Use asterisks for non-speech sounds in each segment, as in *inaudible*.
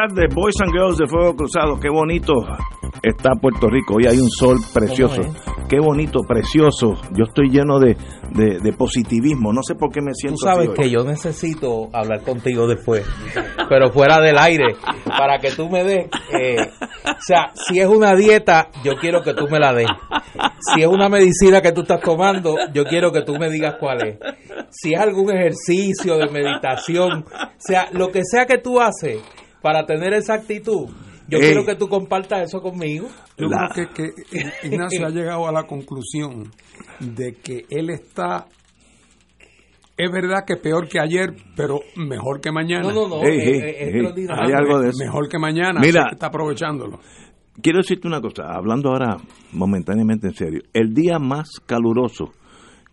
Tardes, Boys and Girls de Fuego Cruzado. Qué bonito está Puerto Rico. Hoy hay un sol precioso. Qué bonito, precioso. Yo estoy lleno de, de- de positivismo. No sé por qué me Tú siento sabes así que hoy. yo necesito hablar contigo después, pero fuera del aire, para que tú me des, eh, o sea, si es una dieta, yo quiero que tú me la des. Si es una medicina que tú estás tomando, yo quiero que tú me digas cuál es. Si es algún ejercicio de meditación, o sea, lo que sea que tú haces para tener esa actitud, yo quiero que tú compartas eso conmigo. Yo La- creo que, que Ignacio ha llegado a la conclusión de que él está, es verdad que peor que ayer, pero mejor que mañana. No, no, no, es- ey, es- hay algo de eso. Mejor que mañana. Mira. así que está aprovechándolo. Quiero decirte una cosa, hablando ahora momentáneamente en serio. El día más caluroso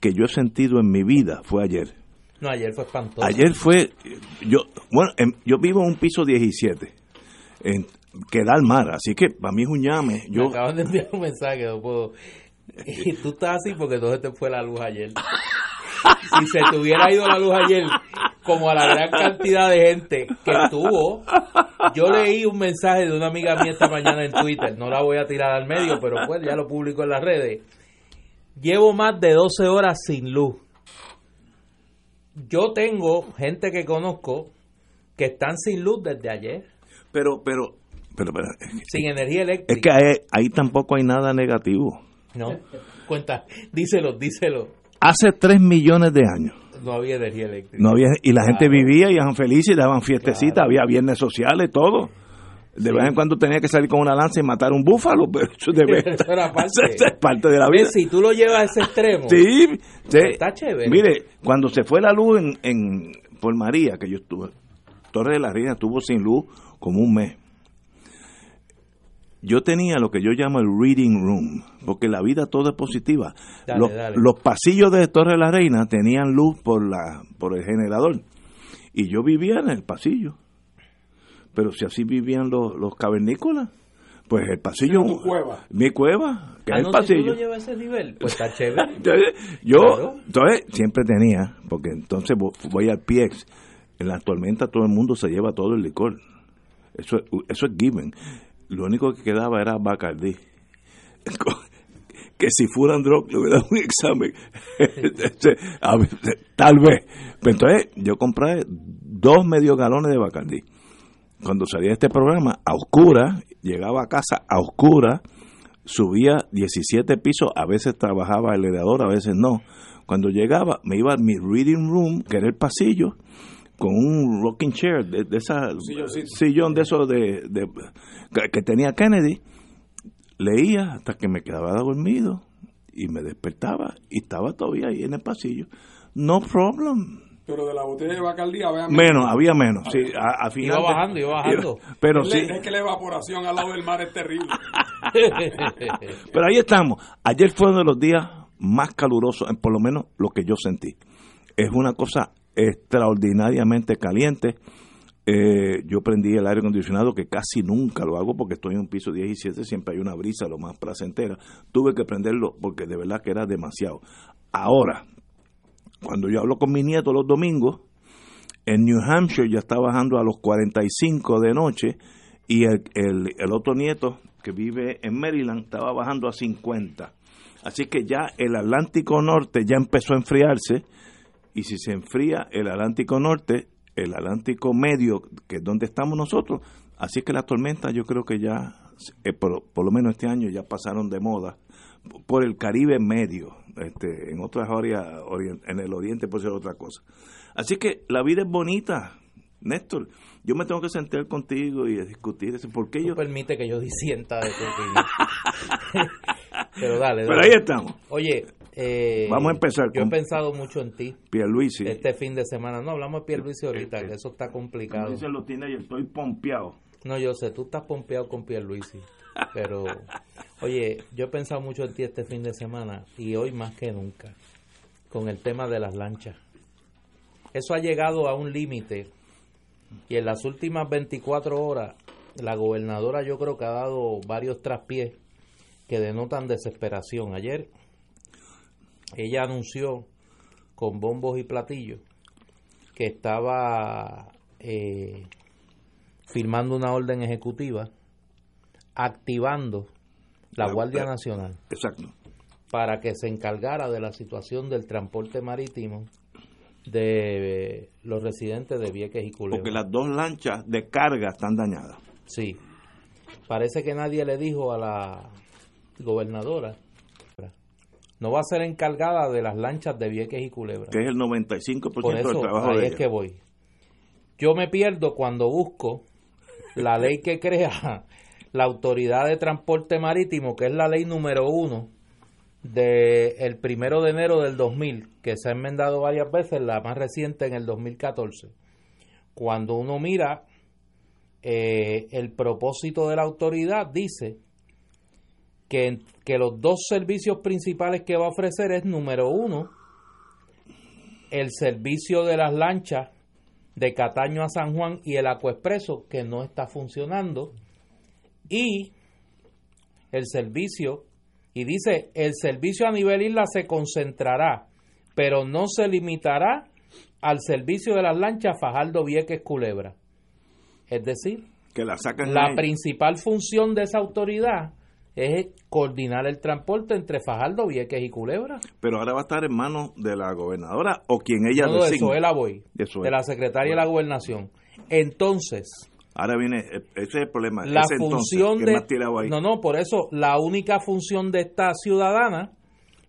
que yo he sentido en mi vida fue ayer. No, ayer fue espantoso. Ayer fue, yo, bueno, em- yo vivo en un piso 17, en, que da al mar, así que para mí es un llame. Me Yo, acaban de enviar un mensaje, no puedo. Y tú estás así porque entonces te fue la luz ayer. Si se te hubiera ido la luz ayer, como a la gran cantidad de gente que estuvo, yo leí un mensaje de una amiga mía esta mañana en Twitter, no la voy a tirar al medio, pero pues ya lo publico en las redes. Llevo más de 12 horas sin luz. Yo tengo gente que conozco que están sin luz desde ayer, pero, pero, pero, pero, sin energía eléctrica. es que ahí, ahí tampoco hay nada negativo. No, cuenta, díselo, díselo. Hace 3 millones de años No había energía eléctrica. no había y la gente vivía y eran felices, daban fiestecitas, había viernes sociales, todo. De vez en cuando tenía que salir con una lanza y matar un búfalo, *laughs* pero eso, debe, es parte de la vida. Si tú lo llevas a ese extremo, Sí, sí. Está chévere. Mire, cuando se fue la luz en, en por María, que yo estuve, Torre de la Reina estuvo sin luz como un mes. Yo tenía lo que yo llamo el reading room, porque la vida todo es positiva. Dale, los, dale. los pasillos de Torre de la Reina tenían luz por la por el generador y yo vivía en el pasillo. Pero si así vivían los, los cavernícolas, pues el pasillo tu cueva. mi cueva, que Ah, es no, el si tú pasillo. lo llevas a ese nivel, pues está chévere. *laughs* Entonces, yo Claro. entonces siempre tenía, porque entonces vo- voy al PX, en la tormenta todo el mundo se lleva todo el licor. Eso, es- eso es given. Lo único que quedaba era Bacardí. *laughs* Que si fueran drug le hubiera dado un examen. *laughs* Tal vez. Pero entonces yo compré dos medio galones de Bacardí. Cuando salía de este programa, a oscura, llegaba a casa a oscura, subía 17 pisos, a veces trabajaba el elevador, a veces no. Cuando llegaba, me iba a mi reading room, que era el pasillo, con un rocking chair, de, de esa Silloncito. sillón de esos de, de- que tenía Kennedy. Leía hasta que me quedaba dormido y me despertaba y estaba todavía ahí en el pasillo. No problem. Pero de la botella de Bacardí había Menos, había menos. Sí, a, a final Iba de- bajando, iba bajando. Pero Es sí. es que la evaporación al lado del mar es terrible. *laughs* Pero ahí estamos. Ayer fue uno de los días más calurosos, en por lo menos lo que yo sentí. Es una cosa extraordinariamente caliente. Eh, yo prendí el aire acondicionado, que casi nunca lo hago porque estoy en un piso 17, siempre hay una brisa lo más placentera. Tuve que prenderlo porque de verdad que era demasiado. Ahora, cuando yo hablo con mi nieto los domingos, en New Hampshire ya está bajando a los 45 de noche y el, el, otro nieto que vive en Maryland estaba bajando a 50. Así que ya el Atlántico Norte ya empezó a enfriarse y si se enfría el Atlántico Norte, el Atlántico Medio, que es donde estamos nosotros, así que las tormentas yo creo que ya, eh, por, por lo menos este año ya pasaron de moda por el Caribe medio, este, en otras áreas, en el oriente por ser otra cosa. Así que la vida es bonita, Néstor. Yo me tengo que sentar contigo y discutir eso, ¿por qué Tú yo? permite que yo disienta de tu opinión. *laughs* Pero dale, Pero dale. ahí estamos. Oye, eh, Vamos a empezar Yo con- he pensado mucho en ti Pierluisi. este fin de semana. No, hablamos de Pierluisi ahorita, que eso está complicado. Pierluisi lo tiene y estoy pompeado. No, yo sé, tú estás pompeado con Pierluisi. Pero, oye, yo he pensado mucho en ti este fin de semana y hoy más que nunca, con el tema de las lanchas. Eso ha llegado a un límite y en las últimas 24 horas la gobernadora yo creo que ha dado varios traspiés que denotan desesperación. Ayer ella anunció con bombos y platillos que estaba eh, firmando una orden ejecutiva activando la La- Guardia la- Nacional Exacto. para que se encargara de la situación del transporte marítimo de los residentes de Vieques y Culebra. Porque las dos lanchas de carga están dañadas. Sí. Parece que nadie le dijo a la gobernadora. No va a ser encargada de las lanchas de Vieques y Culebra. Que es el 95% Por del trabajo ahí de es ella. que voy. Yo me pierdo cuando busco la ley que crea la Autoridad de Transporte Marítimo, que es la ley número uno del el primero de enero del 2000, que se ha enmendado varias veces, la más reciente en el 2014. Cuando uno mira eh, el propósito de la autoridad, dice que, que los dos servicios principales que va a ofrecer es, número uno, el servicio de las lanchas de Cataño a San Juan y el Acuexpreso, que no está funcionando, y el servicio, y dice, el servicio a nivel isla se concentrará, pero no se limitará al servicio de las lanchas Fajardo Vieques Culebra. Es decir, Que la sacan la principal función de esa autoridad es coordinar el transporte entre Fajardo, Vieques y Culebra. Pero ahora va a estar en manos de la gobernadora o quien ella No, de designe. Soela Boy, De de, la Secretaria de la Gobernación. Entonces, Ahora viene, eh, ese es el problema. la ese función de... más tirado ahí. No, no, por eso la única función de esta ciudadana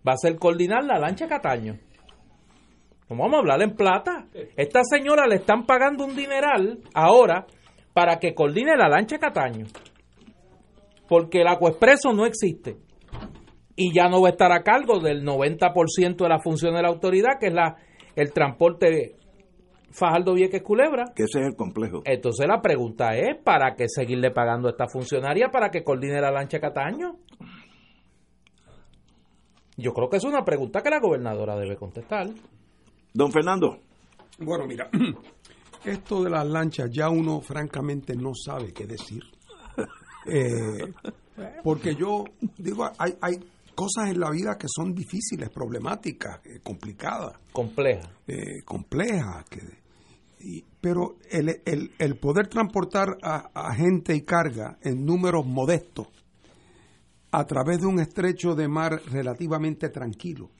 va a ser coordinar la lancha Cataño. No vamos a hablar en plata. Esta señora le están pagando un dineral ahora para que coordine la lancha Cataño. Porque el Acuexpreso no existe. Y ya no va a estar a cargo del 90% de la función de la autoridad, que es la el transporte Fajardo Vieques Culebra. Que ese es el complejo. Entonces la pregunta es, ¿para qué seguirle pagando a esta funcionaria para que coordine la lancha Cataño? Yo creo que es una pregunta que la gobernadora debe contestar. Don Fernando, Bueno, mira, *clears throat* esto de las lanchas ya uno francamente no sabe qué decir. Eh, porque yo digo, hay, hay cosas en la vida que son difíciles, problemáticas, eh, complicadas, Compleja. eh, complejas. Que, y- pero el, el- el poder transportar a, a gente y carga en números modestos a través de un estrecho de mar relativamente tranquilo,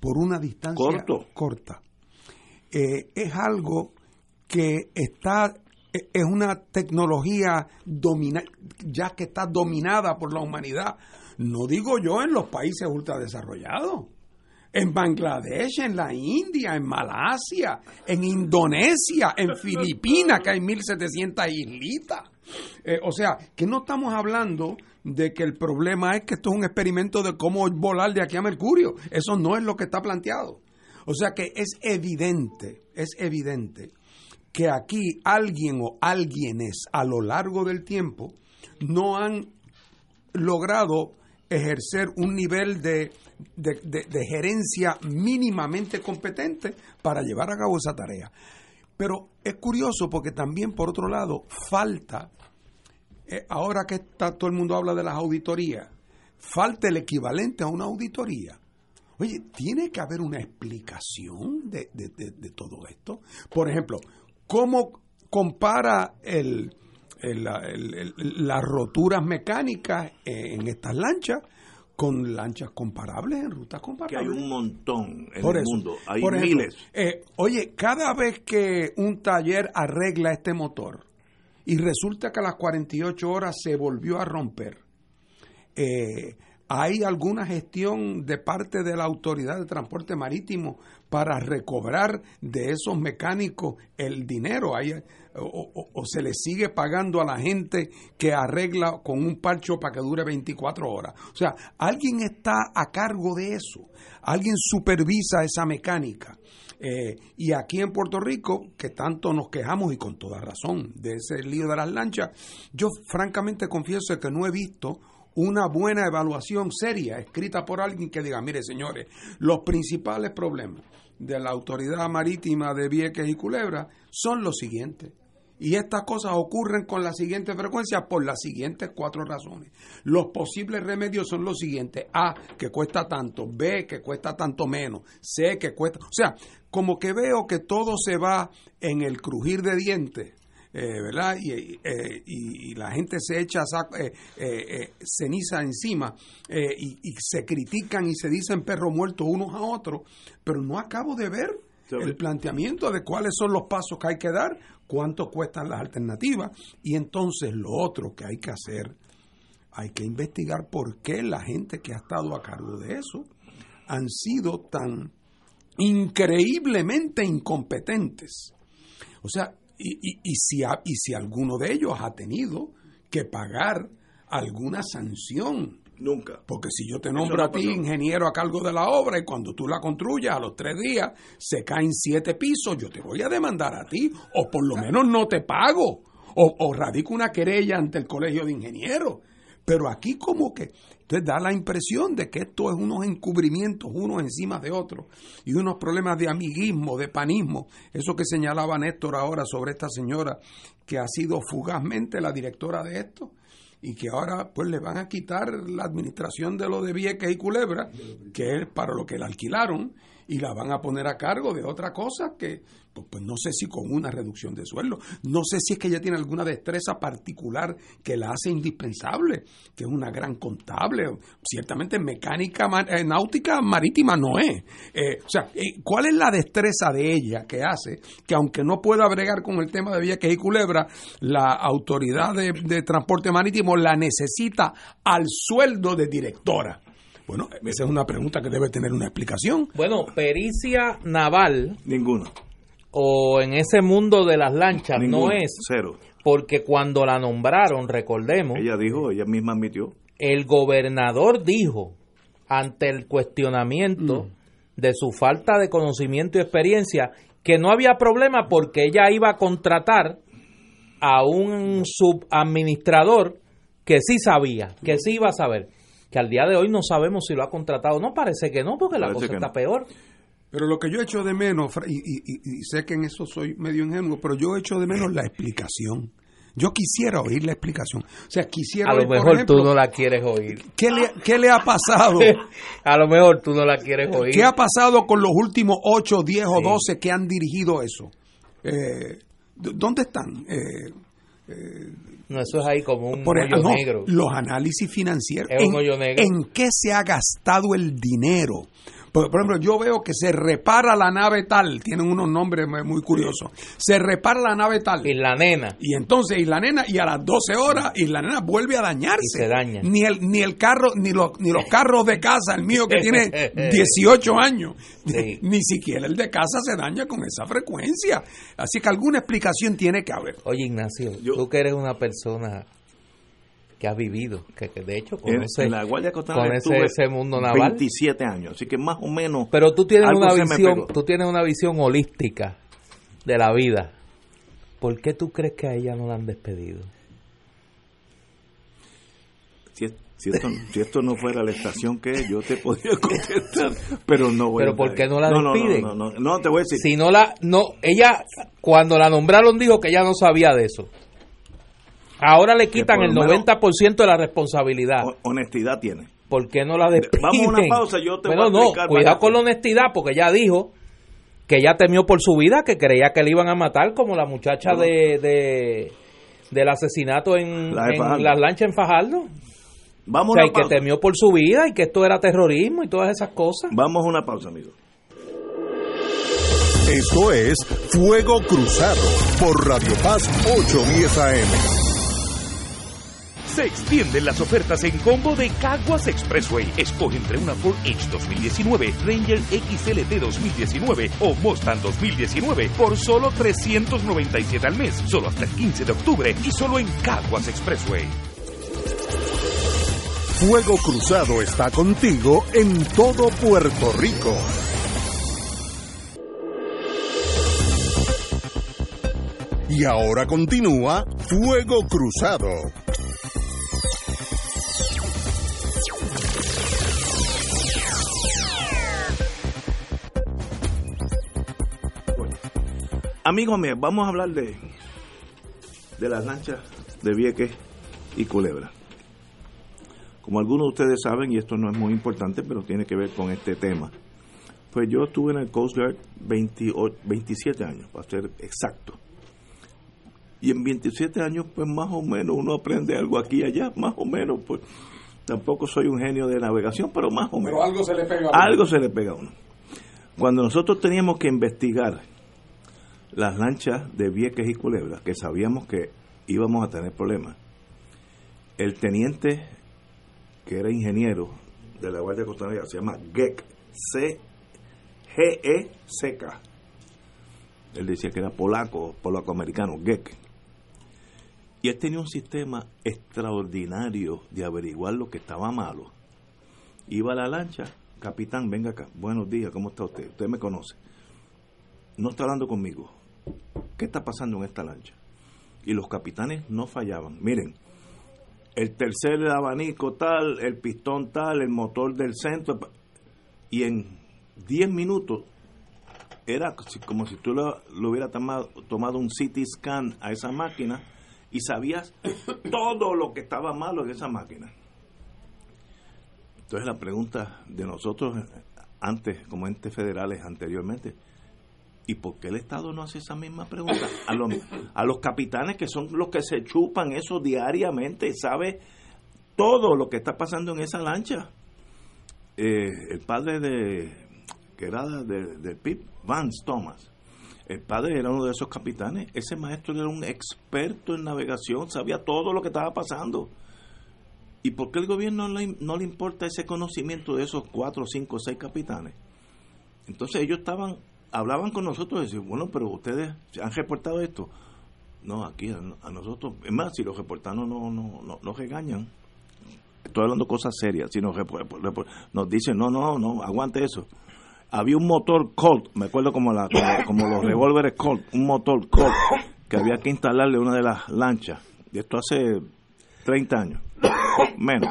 por una distancia Corto. corta, eh, es algo que está e- es una tecnología domina, ya que está dominada por la humanidad. No digo yo en los países ultradesarrollados. En Bangladesh, en la India, en Malasia, en Indonesia, en *laughs* Filipinas, que hay 1.700 islitas. Eh, o sea, que no estamos hablando de que el problema es que esto es un experimento de cómo volar de aquí a Mercurio. Eso no es lo que está planteado. O sea que es evidente, es evidente que aquí alguien o alguienes a lo largo del tiempo no han logrado ejercer un nivel de, de- de- gerencia mínimamente competente para llevar a cabo esa tarea. Pero es curioso porque también, por otro lado, falta, eh, ahora que está, todo el mundo habla de las auditorías, falta el equivalente a una auditoría. Oye, tiene que haber una explicación de, de- todo esto. Por ejemplo, ¿cómo compara el- la- el- el- las roturas mecánicas en estas lanchas con lanchas comparables en rutas que comparables? hay un montón en Por el eso, mundo. Hay por ejemplo, miles. eh, oye, cada vez que un taller arregla este motor y resulta que a las 48 horas se volvió a romper, eh, ¿Hay alguna gestión de parte de la Autoridad de Transporte Marítimo para recobrar de esos mecánicos el dinero? ¿Hay, o, se le sigue pagando a la gente que arregla con un parcho para que dure 24 horas? O sea, alguien está a cargo de eso, alguien supervisa esa mecánica. Eh, y aquí en Puerto Rico, que tanto nos quejamos y con toda razón de ese lío de las lanchas, yo francamente confieso que no he visto una buena evaluación seria escrita por alguien que diga, mire señores, los principales problemas de la autoridad marítima de Vieques y Culebra son los siguientes. Y estas cosas ocurren con la siguiente frecuencia por las siguientes cuatro razones. Los posibles remedios son los siguientes. A, que cuesta tanto. B, que cuesta tanto menos. C, que cuesta... O sea, como que veo que todo se va en el crujir de dientes eh, ¿verdad? Eh, y, y, la gente se echa eh, ceniza encima y, y, se critican y se dicen perro muertos unos a otros, pero no acabo de ver el planteamiento de cuáles son los pasos que hay que dar, cuánto cuestan las alternativas y entonces lo otro que hay que hacer, hay que investigar por qué la gente que ha estado a cargo de eso han sido tan increíblemente incompetentes. O sea, y, y, si y si alguno de ellos ha tenido que pagar alguna sanción. Nunca. Porque si yo te nombro a ti ingeniero a cargo de la obra y cuando tú la construyas a los tres días se caen siete pisos, yo te voy a demandar a ti o por lo menos no te pago o, o radico una querella ante el colegio de ingenieros. Pero aquí como que entonces da la impresión de que esto es unos encubrimientos unos encima de otros y unos problemas de amiguismo, de panismo. Eso que señalaba Néstor ahora sobre esta señora que ha sido fugazmente la directora de esto y que ahora pues le van a quitar la administración de lo de Vieques y Culebra, que es para lo que la alquilaron, y la van a poner a cargo de otra cosa que pues, pues, no sé si con una reducción de sueldo, no sé si es que ella tiene alguna destreza particular que la hace indispensable, que es una gran contable, ciertamente mecánica eh, náutica marítima no es. Eh, o sea, eh, ¿cuál es la destreza de ella que hace que aunque no pueda bregar con el tema de Vieques y Culebra, la autoridad de transporte marítimo la necesita al sueldo de directora? Bueno, esa es una pregunta que debe tener una explicación. Bueno, pericia naval. Ninguno. O en ese mundo de las lanchas no es. Cero. Porque cuando la nombraron, recordemos. Ella dijo, ella misma admitió. El gobernador dijo, ante el cuestionamiento mm. de su falta de conocimiento y experiencia, que no había problema porque ella iba a contratar a un subadministrador que sí sabía, que sí iba a saber que al día de hoy no sabemos si lo ha contratado. No parece que no, porque la cosa está peor. Pero lo que yo echo de menos, y, sé que en eso soy medio ingenuo, pero yo echo de menos la explicación. Yo quisiera oír la explicación. O sea, quisiera A lo mejor tú no la quieres oír. ¿Qué le, qué le ha pasado? *laughs* a lo mejor tú no la quieres oír. ¿Qué ha pasado con los últimos 8, 10 o 12 que han dirigido eso? Eh, ¿Dónde están? Eh, eh, no, eso es ahí como un hoyo negro. Los análisis financieros. Es un hoyo negro. ¿En qué se ha gastado el dinero? Por, ejemplo, yo veo que se repara la nave tal, tienen unos nombres muy curiosos. Se repara la nave tal. Y la nena. Y entonces, y la nena, y a las 12 horas, y la nena vuelve a dañarse. Y se daña. Ni el, ni el carro, ni los, ni los carros de casa, el mío que tiene *laughs* 18 años, *laughs* ni siquiera el de casa se daña con esa frecuencia. Así que alguna explicación tiene que haber. Oye, Ignacio, tú que eres una persona que ha vivido, que, de hecho conoce, en, la Guardia ese mundo naval. 27 años, así que más o menos. Pero tú tienes una visión, tú tienes una visión holística de la vida. ¿Por qué tú crees que a ella no la han despedido? Si, *laughs* esto, no fuera la estación que yo te podría *laughs* contestar, pero no Pero ¿por qué no la despiden? No, no, no, no, te voy a decir. Si no la, no, ella, cuando la nombraron dijo que ella no sabía de eso. Ahora le quitan el 90% de la responsabilidad. Honestidad tiene. ¿Por qué no la despiden? Vamos a una pausa, yo te voy a no, cuidado con la honestidad, porque ella dijo que ella temió por su vida, que creía que le iban a matar, como la muchacha de, de, del asesinato en, las lanchas en Fajardo. Vamos o sea, y que temió por su vida y que esto era terrorismo y todas esas cosas. Vamos a una pausa, amigo. Esto es Fuego Cruzado por Radio Paz 810 AM. Se extienden las ofertas en combo de Caguas Expressway. Escoge entre una Ford Edge 2019, Ranger XLT 2019 o Mustang 2019 por solo 397 al mes, solo hasta el 15 de octubre y solo en Caguas Expressway. Fuego Cruzado está contigo en todo Puerto Rico. Y ahora continúa Fuego Cruzado. Amigos míos, vamos a hablar de, de las lanchas de Vieques y Culebra. Como algunos de ustedes saben, y esto no es muy importante, pero tiene que ver con este tema, pues yo estuve en el Coast Guard 27 años, para ser exacto. Y en 27 años, pues más o menos uno aprende algo aquí y allá, más o menos, pues tampoco soy un genio de navegación, pero más o menos. Pero algo se le pega a uno. Algo se le pega a uno. Cuando nosotros teníamos que investigar las lanchas de Vieques y Culebra, que sabíamos que íbamos a tener problemas, el teniente, que era ingeniero de la Guardia Costanera, se llama GEC, C G-E-C-K. Él decía que era polaco, polaco-americano, GEC. Y él tenía un sistema extraordinario de averiguar lo que estaba malo. Iba a la lancha, capitán, venga acá, buenos días, ¿cómo está usted? Usted me conoce. No está hablando conmigo. ¿Qué está pasando en esta lancha? Y los capitanes no fallaban. Miren, el tercer abanico tal, el pistón tal, el motor del centro. Y en 10 minutos era como si tú lo, hubieras tomado, tomado un CT scan a esa máquina y sabías *coughs* todo lo que estaba malo en esa máquina. Entonces la pregunta de nosotros antes, como entes federales anteriormente, ¿y por qué el Estado no hace esa misma pregunta? A los, a los capitanes que son los que se chupan eso diariamente, sabe todo lo que está pasando en esa lancha. Eh, el padre de, que era de, PIB, Vance Thomas, el padre era uno de esos capitanes. Ese maestro era un experto en navegación, sabía todo lo que estaba pasando. ¿Y por qué el gobierno no le, no le importa ese conocimiento de esos cuatro, cinco, seis capitanes? Entonces ellos estaban, hablaban con nosotros y decían, bueno, pero ustedes han reportado esto. No, aquí a, nosotros, es más, si los reportanos no, no, no, no regañan, estoy hablando cosas serias, si nos, nos dicen, no, no, no, aguante eso había un motor Colt, me acuerdo como, la, como, como, los revólveres Colt, un motor Colt que había que instalarle una de las lanchas. Y esto hace 30 años, menos.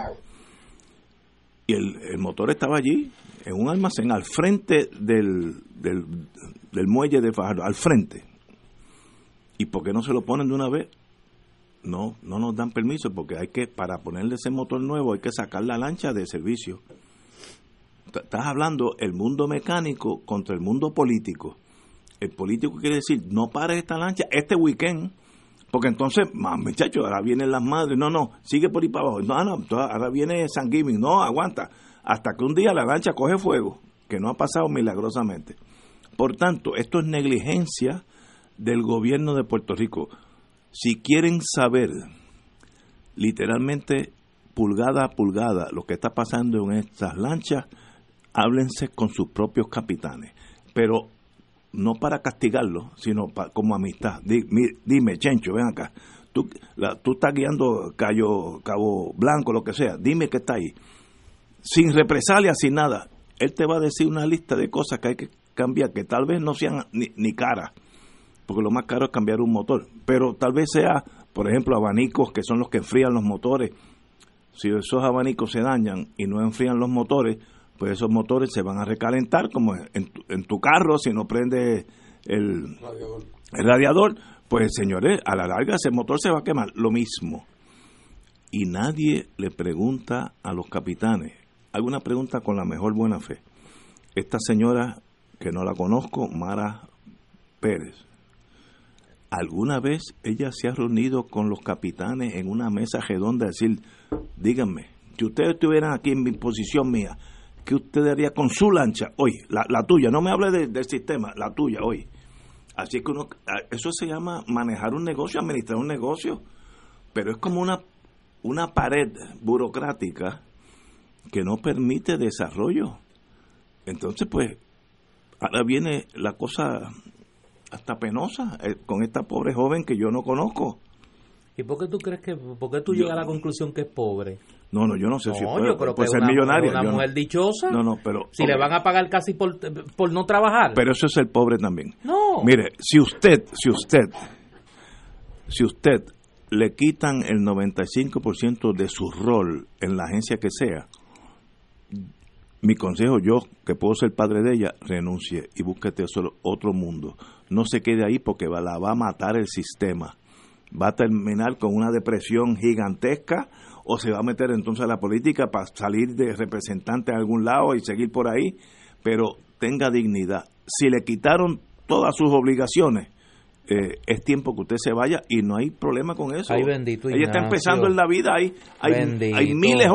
Y el, el, motor estaba allí, en un almacén, al frente del, del, muelle de Fajardo, al frente. ¿Y por qué no se lo ponen de una vez? No, no nos dan permiso porque hay que, para ponerle ese motor nuevo, hay que sacar la lancha de servicio estás hablando el mundo mecánico contra el mundo político. El político quiere decir, no pares esta lancha este weekend, porque entonces, más muchachos, ahora vienen las madres, no, no, sigue por ahí para abajo, no, no, ahora viene San Giving, no, aguanta, hasta que un día la lancha coge fuego, que no ha pasado milagrosamente. Por tanto, esto es negligencia del gobierno de Puerto Rico. Si quieren saber literalmente pulgada a pulgada lo que está pasando en estas lanchas, háblense con sus propios capitanes, pero no para castigarlos, sino como amistad. Dime, dime, Chencho, ven acá. Tú, la, tú estás guiando Cayo, Cabo Blanco, lo que sea. Dime que está ahí. Sin represalia, sin nada. Él te va a decir una lista de cosas que hay que cambiar, que tal vez no sean ni, ni caras, porque lo más caro es cambiar un motor. Pero tal vez sea, por ejemplo, abanicos que son los que enfrían los motores. Si esos abanicos se dañan y no enfrían los motores, pues esos motores se van a recalentar como en tu, en tu carro si no prende el Radiador. el radiador, pues señores, a la larga ese motor se va a quemar, lo mismo. Y nadie le pregunta a los capitanes, alguna pregunta con la mejor buena fe. Esta señora, que no la conozco, Mara Pérez, ¿alguna vez ella se ha reunido con los capitanes en una mesa redonda a decir, díganme, si ustedes estuvieran aquí en mi posición mía, ¿qué usted haría con su lancha hoy? La, la tuya, no me hable de, del sistema, la tuya hoy. Así que uno, eso se llama manejar un negocio, administrar un negocio, pero es como una una pared burocrática que no permite desarrollo. Entonces, pues, ahora viene la cosa hasta penosa eh, con esta pobre joven que yo no conozco. ¿Y por qué tú crees que, por qué tú llegas a la conclusión que es pobre? No, no, yo no sé si No, puede, yo creo puede que ser una, millonaria. una yo no- mujer dichosa. No, no, pero Si le van a pagar casi por, por no trabajar. pero eso es el pobre también. no. Mire, si usted, si usted, si usted le quitan el 95% de su rol en la agencia que sea, mi consejo yo, que puedo ser padre de ella, renuncie y búsquete solo otro mundo. No se quede ahí porque la va a matar el sistema. Va a terminar con una depresión gigantesca o se va a meter entonces a la política para salir de representante a algún lado y seguir por ahí, pero tenga dignidad. Si le quitaron todas sus obligaciones, eh, es tiempo que usted se vaya y no hay problema con eso. Ay, bendito Ella está empezando en la vida, hay, hay, hay miles,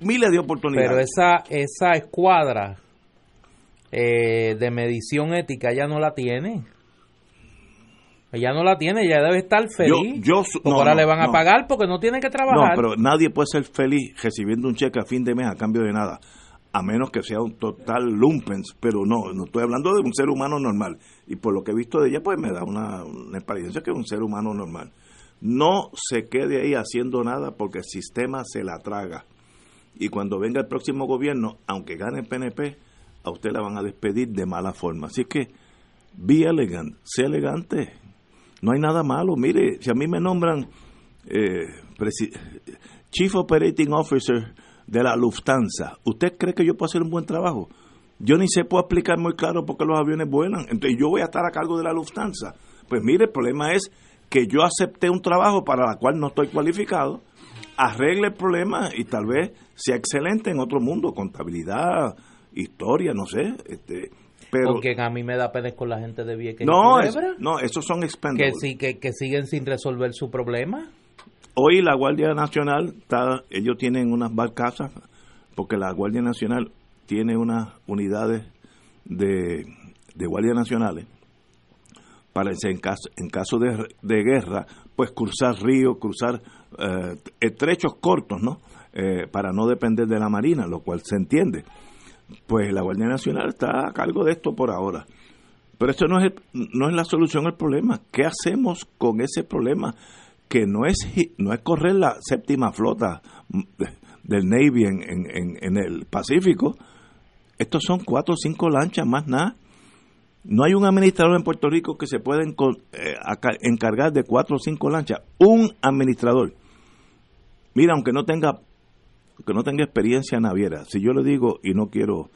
miles de oportunidades. Pero esa, esa escuadra eh, de medición ética ya no la tiene. Ella no la tiene, ella debe estar feliz. yo porque no, ahora no, le van a no. pagar porque no tiene que No, trabajar. pero nadie puede ser feliz recibiendo un cheque a fin de mes a cambio de nada, a menos que sea un total lumpens, pero no, no estoy hablando de un ser humano normal. Y por lo que he visto de ella, pues me da una, una experiencia que es un ser humano normal. No se quede ahí haciendo nada porque el sistema se la traga. Y cuando venga el próximo gobierno, aunque gane el PNP, a usted la van a despedir de mala forma. Así que, be elegant, sé elegante. No hay nada malo. Mire, si a mí me nombran eh, Chief Operating Officer de la Lufthansa, ¿usted cree que yo puedo hacer un buen trabajo? Yo ni se puedo explicar muy claro por qué los aviones vuelan. Entonces yo voy a estar a cargo de la Lufthansa. Pues mire, el problema es que yo acepté un trabajo para el cual no estoy cualificado, arregle el problema y tal vez sea excelente en otro mundo, contabilidad, historia, no sé. Este, pero porque a mí me da pena con la gente de Vieques no, es- no, esos son que, expendables. sí, que, que siguen sin resolver su problema. Hoy la Guardia Nacional, está, ellos tienen unas barcazas, porque la Guardia Nacional tiene unas unidades de, de Guardia Nacionales para en caso, en caso de, de guerra, pues cruzar ríos, cruzar eh, estrechos cortos, ¿no? Eh, para no depender de la Marina, lo cual se entiende. Pues la Guardia Nacional está a cargo de esto por ahora. Pero esto no es, no es la solución al problema. ¿Qué hacemos con ese problema? Que no es, no es correr la séptima flota de- del Navy en, en- en el Pacífico. Estos son cuatro o cinco lanchas más nada. No hay un administrador en Puerto Rico que se pueda eh, encargar de cuatro o cinco lanchas. Un administrador. Mira, aunque no tenga que no tenga experiencia naviera, si yo le digo, y no quiero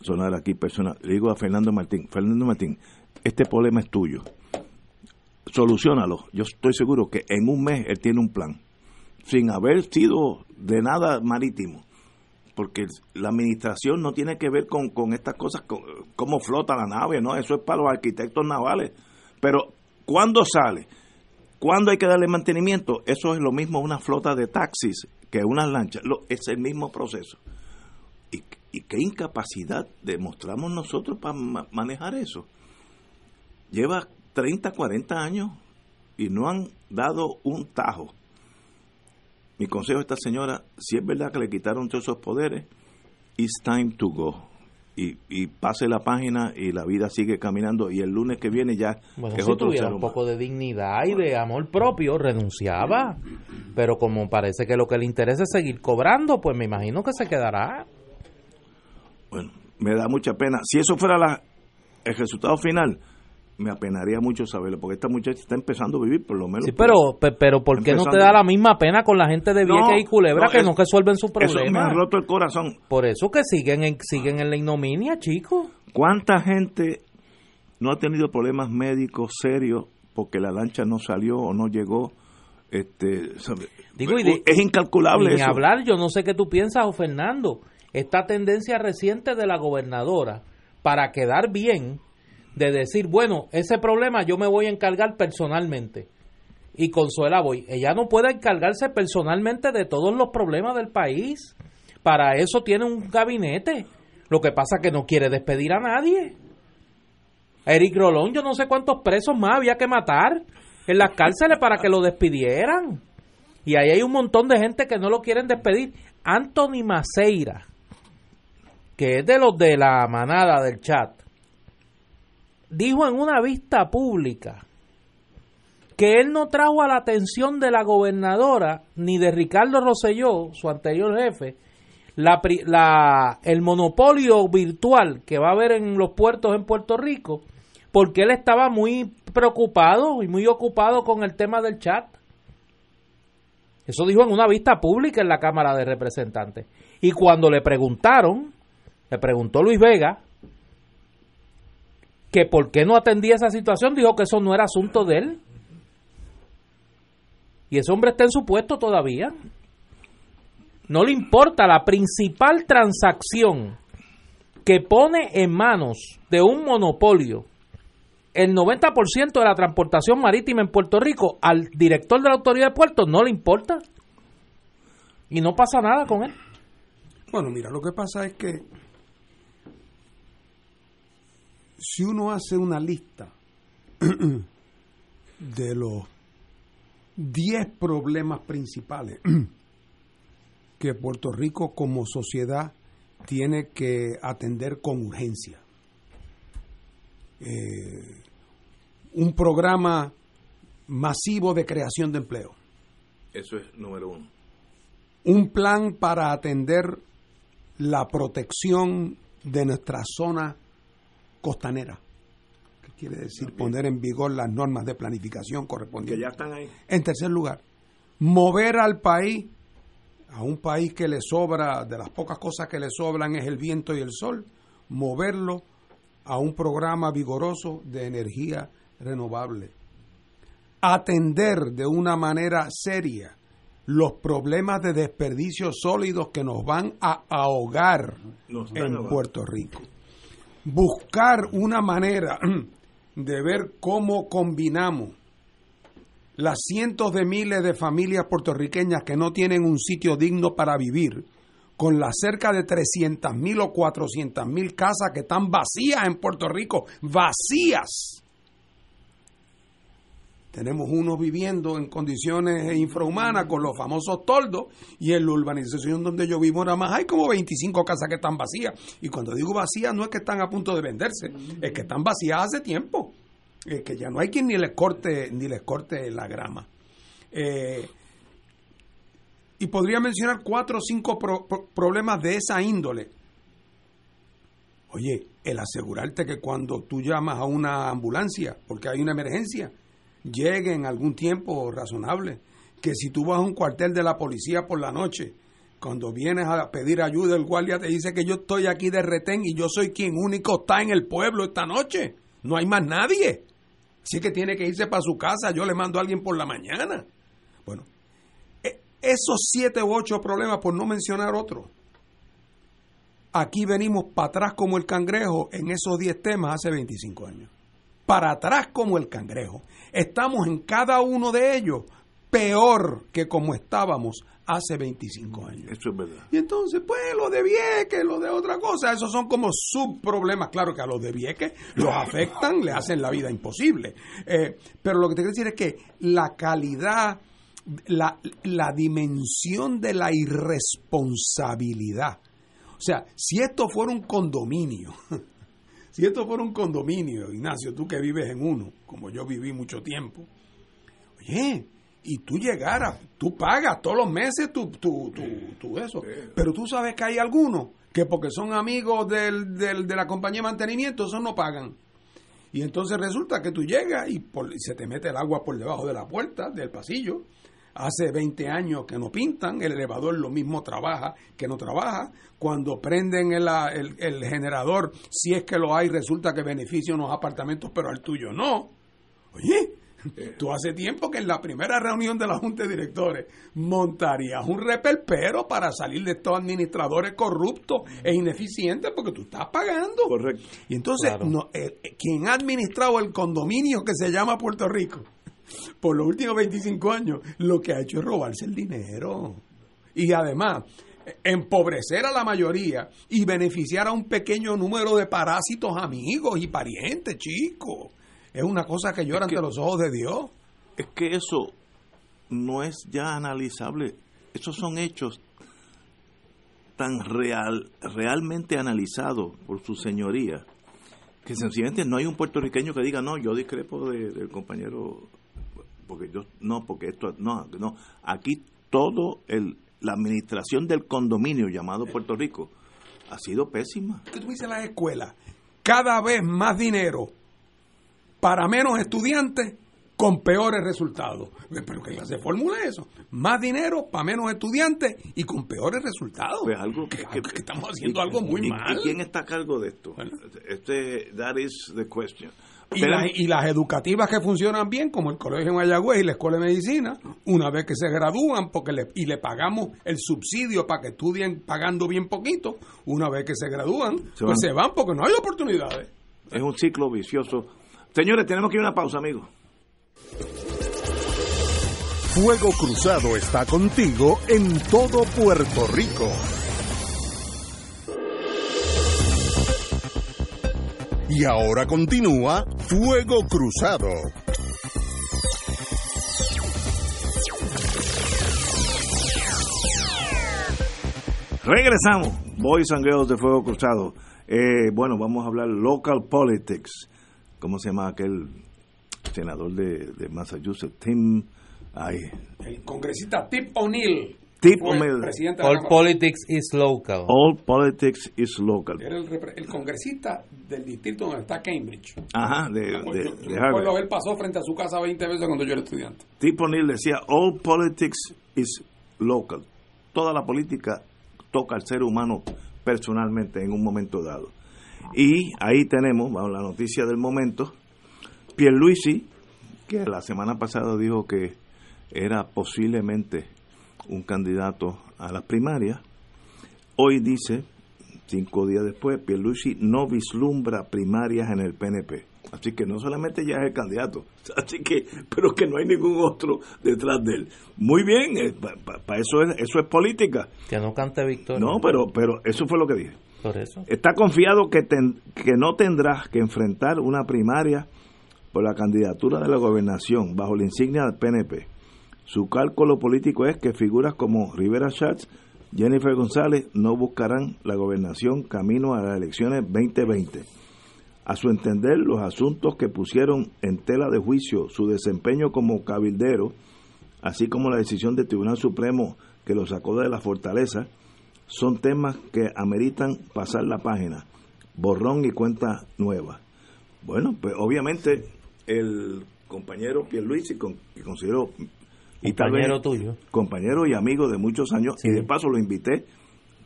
sonar aquí personal, le digo a Fernando Martín, Fernando Martín, este problema es tuyo, solucionalo. Yo estoy seguro que en un mes él tiene un plan, sin haber sido de nada marítimo, porque la administración no tiene que ver con, con estas cosas, con cómo flota la nave, no, eso es para los arquitectos navales. Pero, ¿cuándo sale? ¿Cuándo hay que darle mantenimiento? Eso es lo mismo una flota de taxis que unas lanchas. Lo- es el mismo proceso. ¿Y, y qué incapacidad demostramos nosotros para ma- manejar eso? Lleva 30, 40 años y no han dado un tajo. Mi consejo a esta señora, si es verdad que le quitaron todos esos poderes, it's time to go. Y, y pase la página y la vida sigue caminando y el lunes que viene ya Bueno, es si otro tuviera un poco de dignidad y de amor propio, renunciaba. Pero como parece que lo que le interesa es seguir cobrando, pues me imagino que se quedará. Bueno, me da mucha pena. Si eso fuera la, el resultado final, me apenaría mucho saberlo, porque esta muchacha está empezando a vivir por lo menos. Sí, pero, pe- pero ¿por qué no te da la misma pena con la gente de No, Vieques y Culebra no, que es- no resuelven su Eso me ha roto el corazón. Por eso que siguen en, siguen en la ignominia, chicos. ¿Cuánta gente no ha tenido problemas médicos serios porque la lancha no salió o no llegó? Este, ¿sabe? Digo, de- es incalculable ni hablar, yo no sé qué tú piensas, o Fernando, esta tendencia reciente de la gobernadora para quedar bien, de decir, bueno, ese problema yo me voy a encargar personalmente. Y Consuela voy, ella no puede encargarse personalmente de todos los problemas del país. Para eso tiene un gabinete. Lo que pasa es que no quiere despedir a nadie. Eric Rolón, yo no sé cuántos presos más había que matar en las cárceles para que lo despidieran. Y ahí hay un montón de gente que no lo quieren despedir. Anthony Maceira, que es de los de la manada del chat, dijo en una vista pública que él no trajo a la atención de la gobernadora ni de Ricardo Rosselló, su anterior jefe, el monopolio virtual que va a haber en los puertos en Puerto Rico, porque él estaba muy preocupado y muy ocupado con el tema del chat. Eso dijo en una vista pública en la Cámara de Representantes. Y cuando le preguntaron, le preguntó Luis Vega, que por qué no atendía esa situación, dijo que eso no era asunto de él. Y ese hombre está en su puesto todavía. No le importa la principal transacción que pone en manos de un monopolio el 90% de la transportación marítima en Puerto Rico al director de la autoridad de puertos no le importa. Y no pasa nada con él. Bueno, mira, lo que pasa es que si uno hace una lista *clears throat* de los 10 problemas principales *clears throat* que Puerto Rico como sociedad tiene que atender con urgencia. Eh, un programa masivo de creación de empleo. Eso es número uno. Un plan para atender la protección de nuestra zona costanera. ¿Qué quiere decir? Poner en vigor las normas de planificación correspondientes. Que ya están ahí. En tercer lugar, mover al país, a un país que le sobra, de las pocas cosas que le sobran es el viento y el sol, moverlo a un programa vigoroso de energía renovable. Atender de una manera seria los problemas de desperdicios sólidos que nos van a ahogar en Puerto Rico. Buscar una manera *clears throat* de ver cómo combinamos las cientos de miles de familias puertorriqueñas que no tienen un sitio digno para vivir, con las cerca de 300 mil o 400 mil casas que están vacías en Puerto Rico, vacías tenemos unos viviendo en condiciones infrahumanas con los famosos toldos y en la urbanización donde yo vivo nada más hay como 25 casas que están vacías. Y cuando digo vacías no es que están a punto de venderse, es que están vacías hace tiempo. Es que ya no hay quien ni les corte, ni les corte la grama. Eh, y podría mencionar cuatro o cinco problemas de esa índole. Oye, el asegurarte que cuando tú llamas a una ambulancia porque hay una emergencia, llegue en algún tiempo razonable. Que si tú vas a un cuartel de la policía por la noche, cuando vienes a pedir ayuda, el guardia te dice que yo estoy aquí de retén y yo soy quien único está en el pueblo esta noche. No hay más nadie. Así que tiene que irse para su casa, yo le mando a alguien por la mañana. Bueno, e, esos siete u ocho problemas, por no mencionar otro, aquí venimos para atrás como el cangrejo en esos diez temas hace 25 años. Para atrás como el cangrejo estamos en cada uno de ellos peor que como estábamos hace 25 años. Eso es verdad. Y entonces, pues, lo de Vieques, lo de otra cosa, esos son como subproblemas. Claro que a los de Vieques los afectan, le hacen la vida imposible. Eh, pero lo que te quiero decir es que la calidad, la, la dimensión de la irresponsabilidad. O sea, si esto fuera un condominio, Si esto fuera un condominio, Ignacio, tú que vives en uno, como yo viví mucho tiempo, oye, y tú llegaras, tú pagas todos los meses tu, tu, tu, eso, pero tú sabes que hay algunos que porque son amigos del, del, de la compañía de mantenimiento, esos no pagan. Y entonces resulta que tú llegas y, y se te mete el agua por debajo de la puerta, del pasillo, hace 20 años que no pintan, el elevador lo mismo trabaja que no trabaja, cuando prenden el, el, generador, si es que lo hay, resulta que beneficia unos apartamentos, pero al tuyo no. Oye, tú hace tiempo que en la primera reunión de la Junta de Directores montarías un repelpero para salir de estos administradores corruptos e ineficientes porque tú estás pagando. Correcto. Y entonces, no, eh, quien ha administrado el condominio que se llama Puerto Rico, por los últimos 25 años, lo que ha hecho es robarse el dinero. Y además, empobrecer a la mayoría y beneficiar a un pequeño número de parásitos amigos y parientes, chicos. Es una cosa que llora ante los ojos de Dios. Es que eso no es ya analizable. Esos son hechos tan real, realmente analizados por su señoría que sencillamente no hay un puertorriqueño que diga no, yo discrepo del compañero porque yo no, porque esto no, no, aquí todo el la administración del condominio llamado Puerto Rico ha sido pésima. ¿Qué tú dices las escuelas? Cada vez más dinero para menos estudiantes con peores resultados. Pero que se formule eso. Más dinero para menos estudiantes y con peores resultados. Pues algo que, estamos haciendo algo muy mal. ¿Y quién está a cargo de esto? Este, that is the question. Y, las educativas que funcionan bien, como el Colegio de Mayagüez y la Escuela de Medicina, una vez que se gradúan porque le, y le pagamos el subsidio para que estudien pagando bien poquito, una vez que se gradúan, pues se van porque no hay oportunidades. Es un ciclo vicioso. Señores, tenemos que ir a una pausa, amigos. Fuego Cruzado está contigo en todo Puerto Rico. Y ahora continúa Fuego Cruzado. Regresamos, Boys and Girls de Fuego Cruzado. Eh, bueno, vamos a hablar local politics. ¿Cómo se llama aquel senador de, Massachusetts? Tim. El congresista Tip O'Neill. Tip All politics is local. All politics is local. Era el, congresista del distrito donde está Cambridge. Ajá, de, de, de él pasó frente a su casa 20 veces cuando yo era estudiante. Tip O'Neill decía, all politics is local. Toda la política toca al ser humano personalmente en un momento dado. Y ahí tenemos, vamos, la noticia del momento, Pierluisi, que la semana pasada dijo que era posiblemente un candidato a las primarias. Hoy dice, cinco días después, Pierluisi no vislumbra primarias en el PNP. Así que no solamente ya es el candidato, *laughs* así que, pero que no hay ningún otro detrás de él. Muy bien, eh, para eso es, eso es política. Que no cante victoria. No, pero, pero eso fue lo que dije. Por eso. Está confiado que, que no tendrás que enfrentar una primaria por la candidatura de la gobernación bajo la insignia del PNP su cálculo político es que figuras como Rivera Schatz, Jennifer González no buscarán la gobernación camino a las elecciones 2020. A su entender, los asuntos que pusieron en tela de juicio su desempeño como cabildero, así como la decisión del Tribunal Supremo que lo sacó de la fortaleza, son temas que ameritan pasar la página, borrón y cuenta nueva. Bueno, pues obviamente el compañero Pierluisi, que considero y compañero tuyo. Compañero y amigo de muchos años. Y de paso lo invité.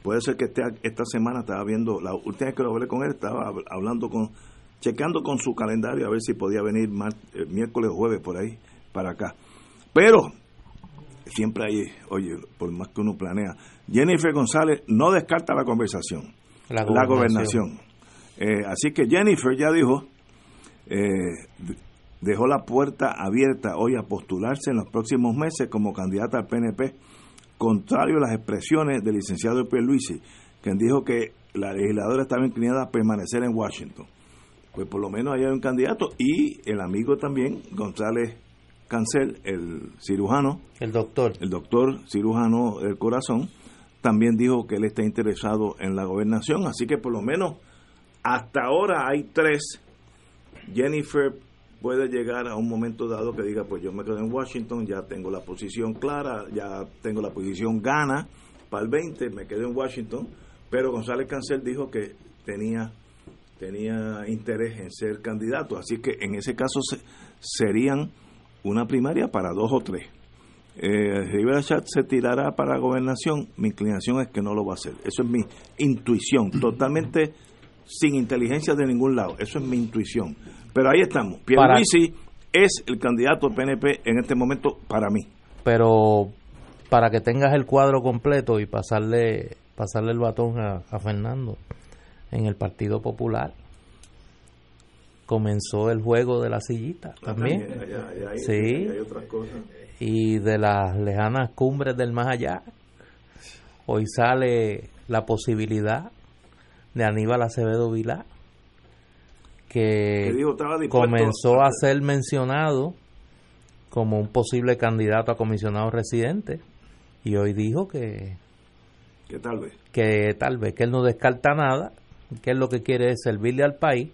Puede ser que esté, esta semana estaba viendo, la última vez que lo hablé con él, estaba hablando con, chequeando con su calendario a ver si podía venir miércoles o jueves por ahí para acá. Pero siempre hay, oye, por más que uno planea, Jennifer González no descarta la conversación, la gobernación. Eh, así que Jennifer ya dijo, eh, dejó la puerta abierta hoy a postularse en los próximos meses como candidata al PNP, contrario a las expresiones del licenciado Luisi, quien dijo que la legisladora estaba inclinada a permanecer en Washington. Pues por lo menos ahí hay un candidato y el amigo también, González Cancel, el cirujano. El doctor. El doctor cirujano del corazón, también dijo que él está interesado en la gobernación, así que por lo menos hasta ahora hay tres. Jennifer puede llegar a un momento dado que diga, pues yo me quedo en Washington, ya tengo la posición clara, ya tengo la posición gana para el 20, me quedo en Washington, pero González Cancel dijo que tenía tenía interés en ser candidato, así que en ese caso serían una primaria para dos o tres. Eh, Rivera Chat se tirará para gobernación, mi inclinación es que no lo va a hacer. Eso es mi intuición, totalmente sin inteligencia de ningún lado, eso es mi intuición. Pero ahí estamos. Pierluisi es el candidato PNP en este momento para mí. Pero para que tengas el cuadro completo y pasarle pasarle el batón a, Fernando en el Partido Popular comenzó el juego de la sillita ah, también, sí y de las lejanas cumbres del más allá hoy sale la posibilidad de Aníbal Acevedo Vilá que comenzó a ser mencionado como un posible candidato a comisionado residente y hoy dijo que que tal vez. que tal vez que él no descarta nada que él lo que quiere es servirle al país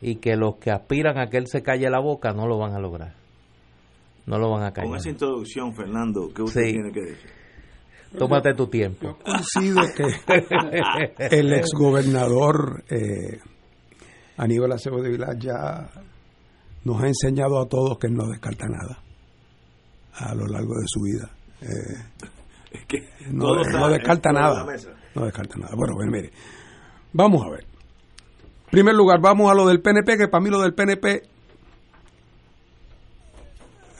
y que los que aspiran a que él se calle la boca no lo van a lograr. No lo van a callar. Con esa introducción Fernando ¿qué usted Sí. tiene que decir? tómate tu tiempo. Yo coincido que el exgobernador eh, Aníbal Acevedo de Vilá ya nos ha enseñado a todos que él no descarta nada a lo largo de su vida. Eh, Es que no, descarta nada. No descarta nada. Bueno, bueno, mire. Vamos a ver. En primer lugar, vamos a lo del PNP, que para mí lo del PNP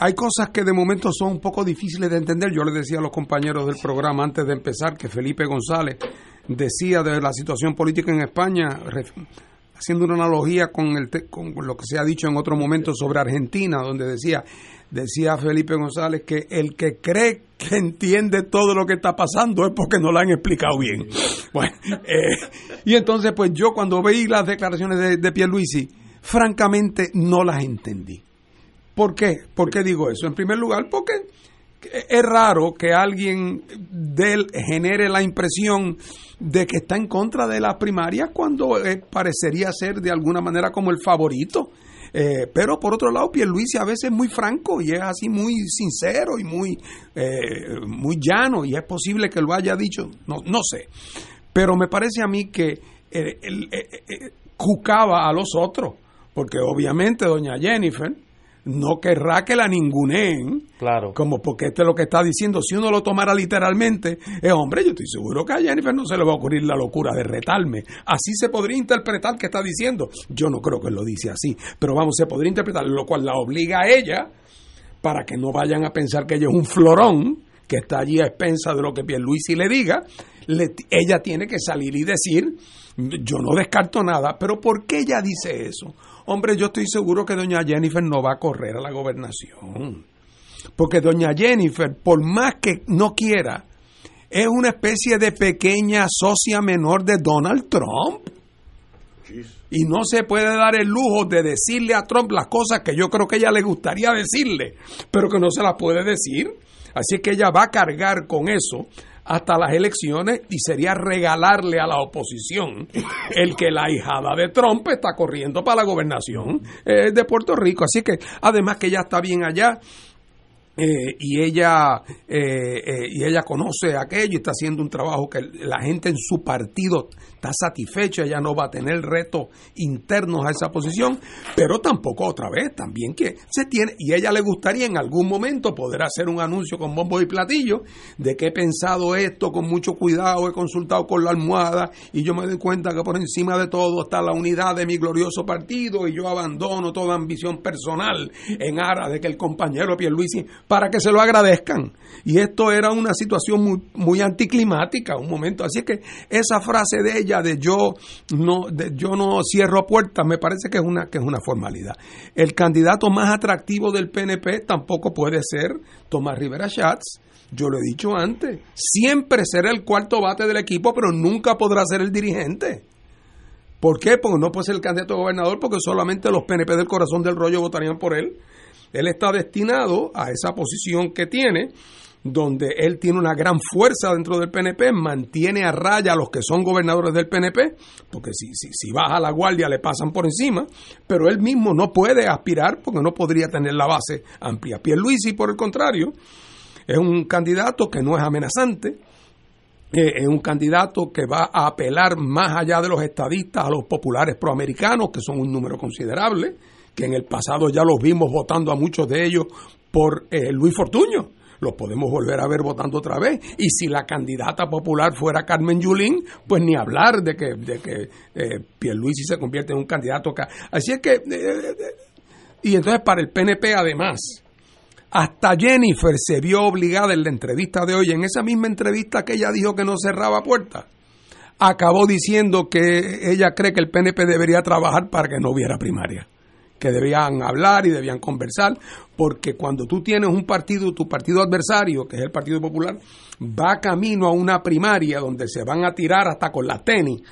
hay cosas que de momento son un poco difíciles de entender. Yo les decía a los compañeros del programa antes de empezar que Felipe González decía de la situación política en España, haciendo una analogía con, el con lo que se ha dicho en otro momento sobre Argentina, donde decía, decía Felipe González que el que cree que entiende todo lo que está pasando es porque no lo han explicado bien. *laughs* Eh, y entonces pues yo cuando veí las declaraciones de, de Pierluisi, francamente no las entendí. ¿Por qué? ¿Por qué digo eso? En primer lugar, porque es raro que alguien de él genere la impresión de que está en contra de las primarias cuando eh, parecería ser de alguna manera como el favorito. Eh, pero por otro lado, Pierluisi a veces es muy franco y es así muy sincero y muy, eh, muy llano y es posible que lo haya dicho, no, no sé. Pero me parece a mí que él, cucaba a los otros, porque obviamente doña Jennifer no querrá que la ninguneen, claro como porque este es lo que está diciendo, si uno lo tomara literalmente, es hombre, yo estoy seguro que a Jennifer no se le va a ocurrir la locura de retarme. Así se podría interpretar que está diciendo. Yo no creo que lo dice así, pero vamos, se podría interpretar, lo cual la obliga a ella, para que no vayan a pensar que ella es un florón, que está allí a expensa de lo que Pierluisi le diga, le- ella tiene que salir y decir, yo no descarto nada, pero ¿por qué ella dice eso? Hombre, yo estoy seguro que doña Jennifer no va a correr a la gobernación. Porque doña Jennifer, por más que no quiera, es una especie de pequeña socia menor de Donald Trump. Y no se puede dar el lujo de decirle a Trump las cosas que yo creo que ella le gustaría decirle, pero que no se las puede decir. Así que ella va a cargar con eso hasta las elecciones y sería regalarle a la oposición el que la hijada de Trump está corriendo para la gobernación eh, de Puerto Rico. Así que además que ella está bien allá, eh, y ella eh, eh, y ella conoce aquello y está haciendo un trabajo que la gente en su partido está satisfecha, ella no va a tener retos internos a esa posición, pero tampoco otra vez, también que se tiene, y ella le gustaría en algún momento poder hacer un anuncio con bombo y platillo de que he pensado esto con mucho cuidado, he consultado con la almohada y yo me doy cuenta que por encima de todo está la unidad de mi glorioso partido y yo abandono toda ambición personal en aras de que el compañero Pierluisi para que se lo agradezcan. Y esto era una situación muy, muy anticlimática, un momento. Así que esa frase de ella de yo no, de yo no cierro puertas, me parece que es una, que es una formalidad. El candidato más atractivo del PNP tampoco puede ser Tomás Rivera Schatz. Yo lo he dicho antes, siempre será el cuarto bate del equipo, pero nunca podrá ser el dirigente. ¿Por qué? Porque no puede ser el candidato a gobernador porque solamente los PNP del corazón del rollo votarían por él. Él está destinado a esa posición que tiene, donde él tiene una gran fuerza dentro del PNP, mantiene a raya a los que son gobernadores del PNP, porque si, si, si baja la guardia le pasan por encima, pero él mismo no puede aspirar porque no podría tener la base amplia. Pierluisi, por el contrario, es un candidato que no es amenazante, eh, es un candidato que va a apelar más allá de los estadistas a los populares proamericanos, que son un número considerable, que en el pasado ya los vimos votando a muchos de ellos por eh, Luis Fortuño. Los podemos volver a ver votando otra vez. Y si la candidata popular fuera Carmen Yulín, pues ni hablar de que, de que eh, Pierluisi se convierte en un candidato. ca- Así es que... eh, eh, y entonces para el PNP además, hasta Jennifer se vio obligada en la entrevista de hoy, en esa misma entrevista que ella dijo que no cerraba puertas, acabó diciendo que ella cree que el PNP debería trabajar para que no hubiera primaria, que debían hablar y debían conversar, porque cuando tú tienes un partido, tu partido adversario, que es el Partido Popular, va camino a una primaria donde se van a tirar hasta con las tenis,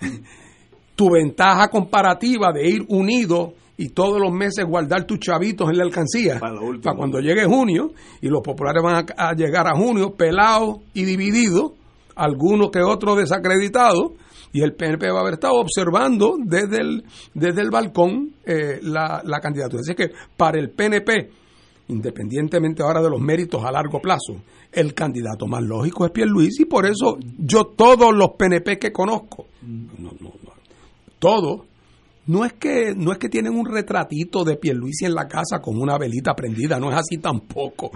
*laughs* tu ventaja comparativa de ir unido y todos los meses guardar tus chavitos en la alcancía Para cuando llegue junio y los populares van a, a llegar a junio pelados y divididos, algunos que otros desacreditados, y el PNP va a haber estado observando desde el, desde el balcón eh, la, la candidatura. Así que para el PNP, independientemente ahora de los méritos a largo plazo, el candidato más lógico es Pierluisi y por eso yo todos los PNP que conozco, no, no, no, todos, no es que no es que tienen un retratito de Pierluisi en la casa con una velita prendida, no es así tampoco.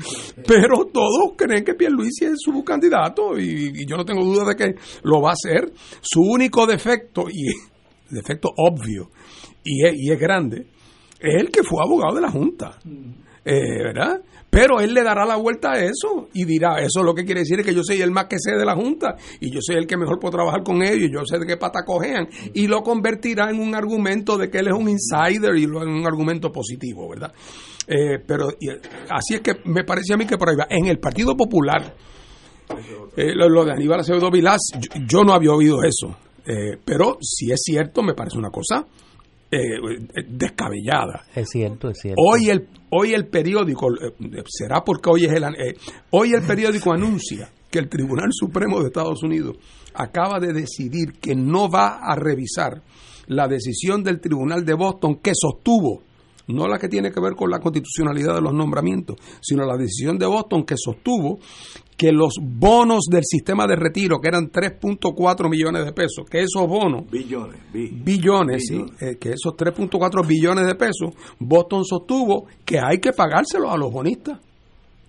Pero todos creen que Pierluisi es su candidato y, y yo no tengo duda de que lo va a hacer. Su único defecto y *laughs* defecto obvio y es, y es grande es el que fue abogado de la Junta. Eh, ¿Verdad? Pero él le dará la vuelta a eso y dirá, eso lo que quiere decir es que yo soy el más que sé de la Junta y yo soy el que mejor puedo trabajar con ellos y yo sé de qué pata cojean y lo convertirá en un argumento de que él es un insider y en un argumento positivo, ¿verdad? Eh, pero así es que me parece a mí que por ahí va. En el Partido Popular, eh, lo, de Aníbal Acevedo Vilás, yo, yo no había oído eso, Eh, pero si es cierto, me parece una cosa eh, descabellada. Es cierto, es cierto. Hoy el, hoy el periódico, eh, será porque hoy es el, eh, hoy el periódico anuncia que el Tribunal Supremo de Estados Unidos acaba de decidir que no va a revisar la decisión del Tribunal de Boston que sostuvo, no la que tiene que ver con la constitucionalidad de los nombramientos, sino la decisión de Boston que sostuvo que los bonos del sistema de retiro, que eran 3.4 millones de pesos, que esos bonos Billones, bi- billones, sí, eh, que esos 3.4 billones de pesos, Boston sostuvo que hay que pagárselos a los bonistas,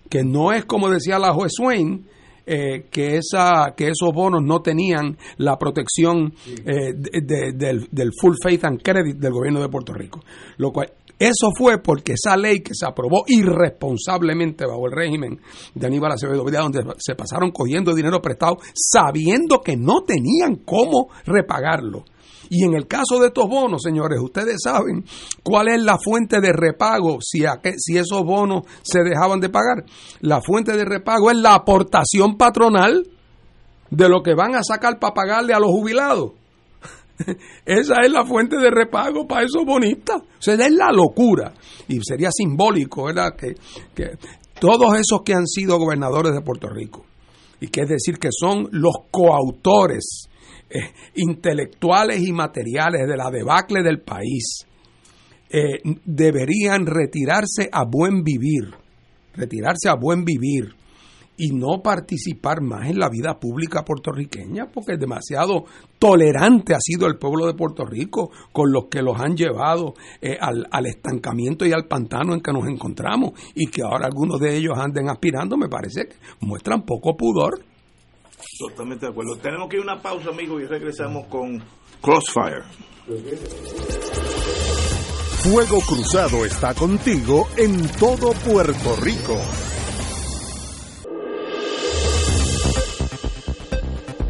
que no es como decía la juez Swain, eh, que esa que esos bonos no tenían la protección eh, de- de- del, del full faith and credit del gobierno de Puerto Rico, lo cual eso fue porque esa ley que se aprobó irresponsablemente bajo el régimen de Aníbal Acevedo Vilá, donde se pasaron cogiendo dinero prestado sabiendo que no tenían cómo repagarlo. Y en el caso de estos bonos, señores, ustedes saben cuál es la fuente de repago si, si esos bonos se dejaban de pagar. La fuente de repago es la aportación patronal de lo que van a sacar para pagarle a los jubilados. Esa es la fuente de repago para esos bonistas. O sea, es la locura. Y sería simbólico, ¿verdad? Que, que todos esos que han sido gobernadores de Puerto Rico, y que es decir, que son los coautores eh, intelectuales y materiales de la debacle del país, eh, deberían retirarse a buen vivir, retirarse a buen vivir y no participar más en la vida pública puertorriqueña, porque demasiado tolerante ha sido el pueblo de Puerto Rico con los que los han llevado eh, al, al estancamiento y al pantano en que nos encontramos, y que ahora algunos de ellos anden aspirando, me parece que muestran poco pudor. Totalmente de acuerdo. Tenemos que ir a una pausa, amigos, y regresamos con Crossfire. Fuego Cruzado está contigo en todo Puerto Rico.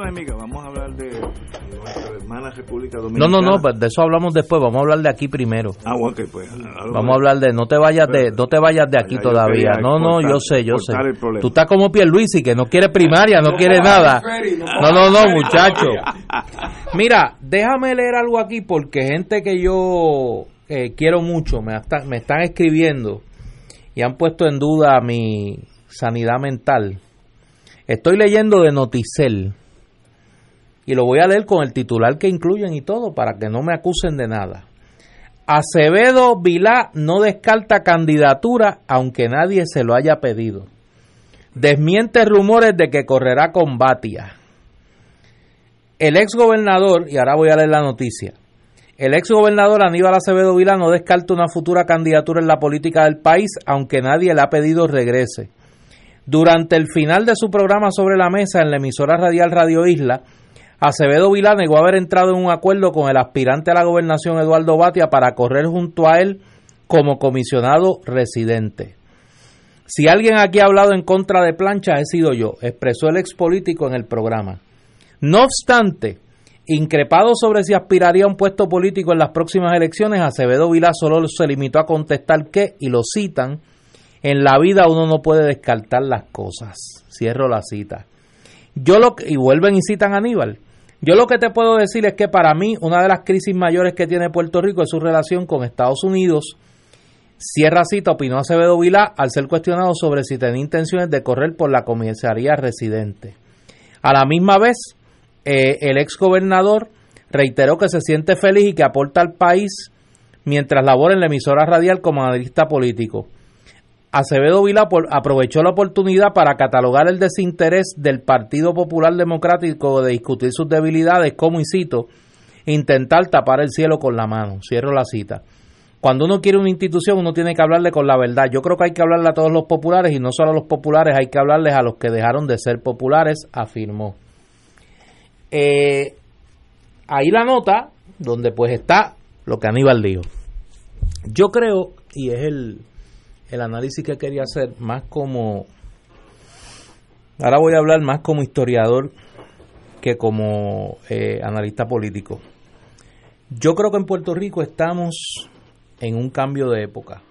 Amigos y amigas, vamos a hablar de nuestra hermana República No, Dominicana. no, no, pues de eso hablamos después, vamos a hablar de aquí primero. Ah, ok, pues. Vamos a hablar de, no te vayas de, no te vayas de aquí todavía. No, no, cortar- yo sé, yo sé. Tú estás como Pierluisi, que no quiere primaria, no quiere nada. No, no, no, muchacho. Mira, déjame leer algo aquí porque gente que yo eh, quiero mucho me, hasta- me están escribiendo y han puesto en duda mi sanidad mental. Estoy leyendo de Noticel y lo voy a leer con el titular que incluyen y todo para que no me acusen de nada. Acevedo Vilá no descarta candidatura aunque nadie se lo haya pedido. Desmiente rumores de que correrá con Batia. El ex gobernador, y ahora voy a leer la noticia, el ex gobernador Aníbal Acevedo Vilá no descarta una futura candidatura en la política del país aunque nadie le ha pedido regrese. Durante el final de su programa sobre la mesa en la emisora radial Radio Isla, Acevedo Vilá negó haber entrado en un acuerdo con el aspirante a la gobernación Eduardo Batia para correr junto a él como comisionado residente. Si alguien aquí ha hablado en contra de plancha, he sido yo, expresó el ex político en el programa. No obstante, increpado sobre si aspiraría a un puesto político en las próximas elecciones, Acevedo Vilá solo se limitó a contestar que, y lo citan, En la vida uno no puede descartar las cosas. Cierro la cita. Yo lo y vuelven y citan a Aníbal. Yo lo que te puedo decir es que para mí una de las crisis mayores que tiene Puerto Rico es su relación con Estados Unidos. Cierra cita, opinó Acevedo Vilá al ser cuestionado sobre si tenía intenciones de correr por la comisaría residente. A la misma vez, eh, el ex gobernador reiteró que se siente feliz y que aporta al país mientras labora en la emisora radial como analista político. Acevedo Vila aprovechó la oportunidad para catalogar el desinterés del Partido Popular Democrático de discutir sus debilidades, como, y cito, intentar tapar el cielo con la mano. Cierro la cita. Cuando uno quiere una institución, uno tiene que hablarle con la verdad. Yo creo que hay que hablarle a todos los populares y no solo a los populares, hay que hablarles a los que dejaron de ser populares, afirmó. Eh, ahí la nota, donde pues está lo que Aníbal dijo. Yo creo, y es el, el análisis que quería hacer más como, ahora voy a hablar más como historiador que como eh, analista político. Yo creo que en Puerto Rico estamos en un cambio de época.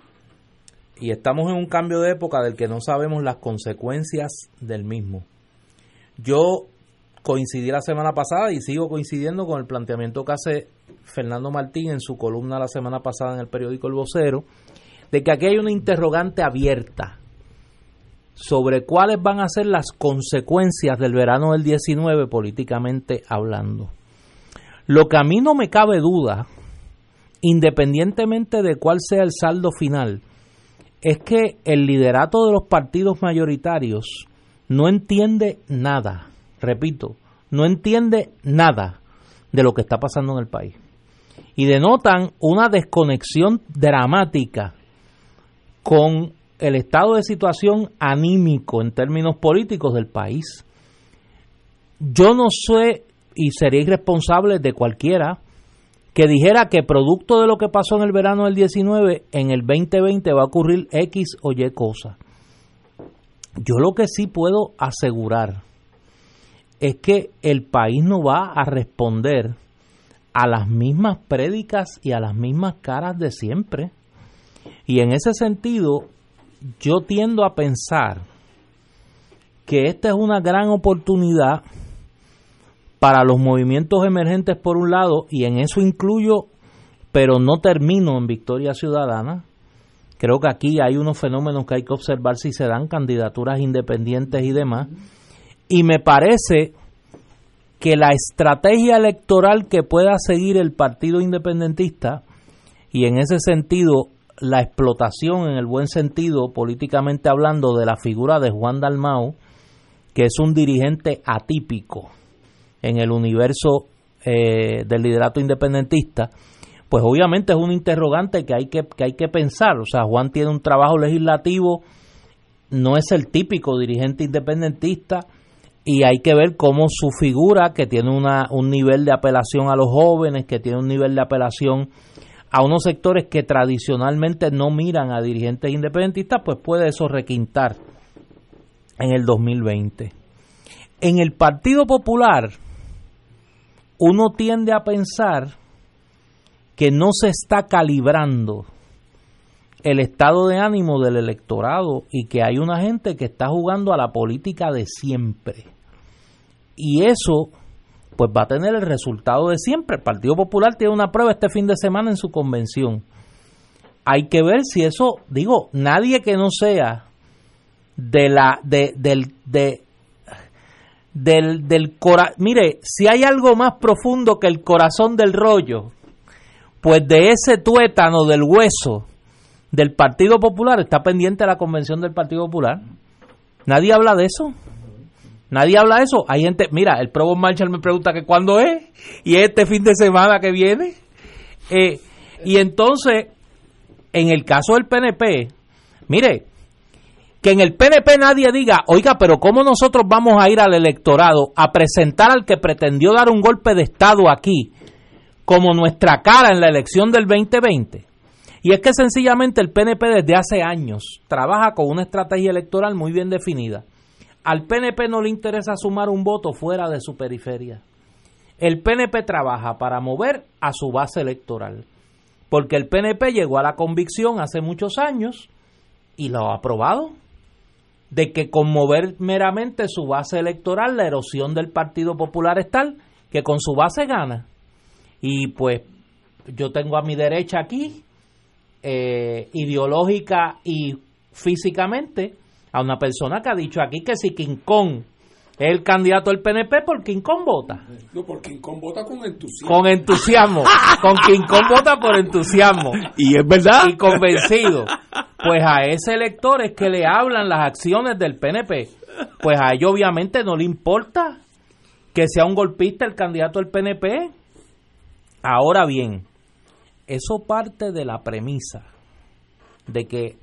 Y estamos en un cambio de época del que no sabemos las consecuencias del mismo. Yo coincidí la semana pasada y sigo coincidiendo con el planteamiento que hace Fernando Martín en su columna la semana pasada en el periódico El Vocero, de que aquí hay una interrogante abierta sobre cuáles van a ser las consecuencias del verano del 19 políticamente hablando. Lo que a mí no me cabe duda, independientemente de cuál sea el saldo final, es que el liderato de los partidos mayoritarios no entiende nada, repito, no entiende nada de lo que está pasando en el país. Y denotan una desconexión dramática con el estado de situación anímico en términos políticos del país. Yo no sé y sería irresponsable de cualquiera que dijera que producto de lo que pasó en el verano del 19, en el 2020 va a ocurrir X o Y cosa. Yo lo que sí puedo asegurar es que el país no va a responder a las mismas prédicas y a las mismas caras de siempre. Y en ese sentido, yo tiendo a pensar que esta es una gran oportunidad para los movimientos emergentes por un lado, y en eso incluyo, pero no termino en Victoria Ciudadana. Creo que aquí hay unos fenómenos que hay que observar si se dan candidaturas independientes y demás. Y me parece que la estrategia electoral que pueda seguir el Partido Independentista, y en ese sentido la explotación en el buen sentido, políticamente hablando, de la figura de Juan Dalmau, que es un dirigente atípico en el universo eh, del liderato independentista, pues obviamente es un interrogante que hay que, que hay que pensar. O sea, Juan tiene un trabajo legislativo, no es el típico dirigente independentista, y hay que ver cómo su figura, que tiene una, un nivel de apelación a los jóvenes, que tiene un nivel de apelación a unos sectores que tradicionalmente no miran a dirigentes independentistas, pues puede eso requintar en el 2020. En el Partido Popular, uno tiende a pensar que no se está calibrando el estado de ánimo del electorado y que hay una gente que está jugando a la política de siempre. Y eso pues va a tener el resultado de siempre. El Partido Popular tiene una prueba este fin de semana en su convención. Hay que ver si eso, digo, nadie que no sea de la de del de del, del corazón. Mire, si hay algo más profundo que el corazón del rollo, pues de ese tuétano del hueso del Partido Popular está pendiente la convención del Partido Popular. Nadie habla de eso. Nadie habla de eso. Hay gente, mira, el Provo Marshall me pregunta que cuándo es y este fin de semana que viene. Eh, y entonces, en el caso del PNP, mire, que en el PNP nadie diga, oiga, pero ¿cómo nosotros vamos a ir al electorado a presentar al que pretendió dar un golpe de Estado aquí como nuestra cara en la elección del 2020? Y es que sencillamente el PNP desde hace años trabaja con una estrategia electoral muy bien definida al PNP no le interesa sumar un voto fuera de su periferia. El PNP trabaja para mover a su base electoral, porque el PNP llegó a la convicción hace muchos años y lo ha aprobado, de que conmover meramente su base electoral, la erosión del Partido Popular es tal que con su base gana. Y pues yo tengo a mi derecha aquí, eh, ideológica y físicamente, a una persona que ha dicho aquí que si King Kong es el candidato del PNP, por King Kong vota. No, por King Kong vota con entusiasmo. Con entusiasmo. con King Kong vota por entusiasmo. *laughs* Y es verdad. Y convencido. Pues a ese elector es que le hablan las acciones del PNP. Pues a ellos obviamente no le importa que sea un golpista el candidato del PNP. Ahora bien, eso parte de la premisa de que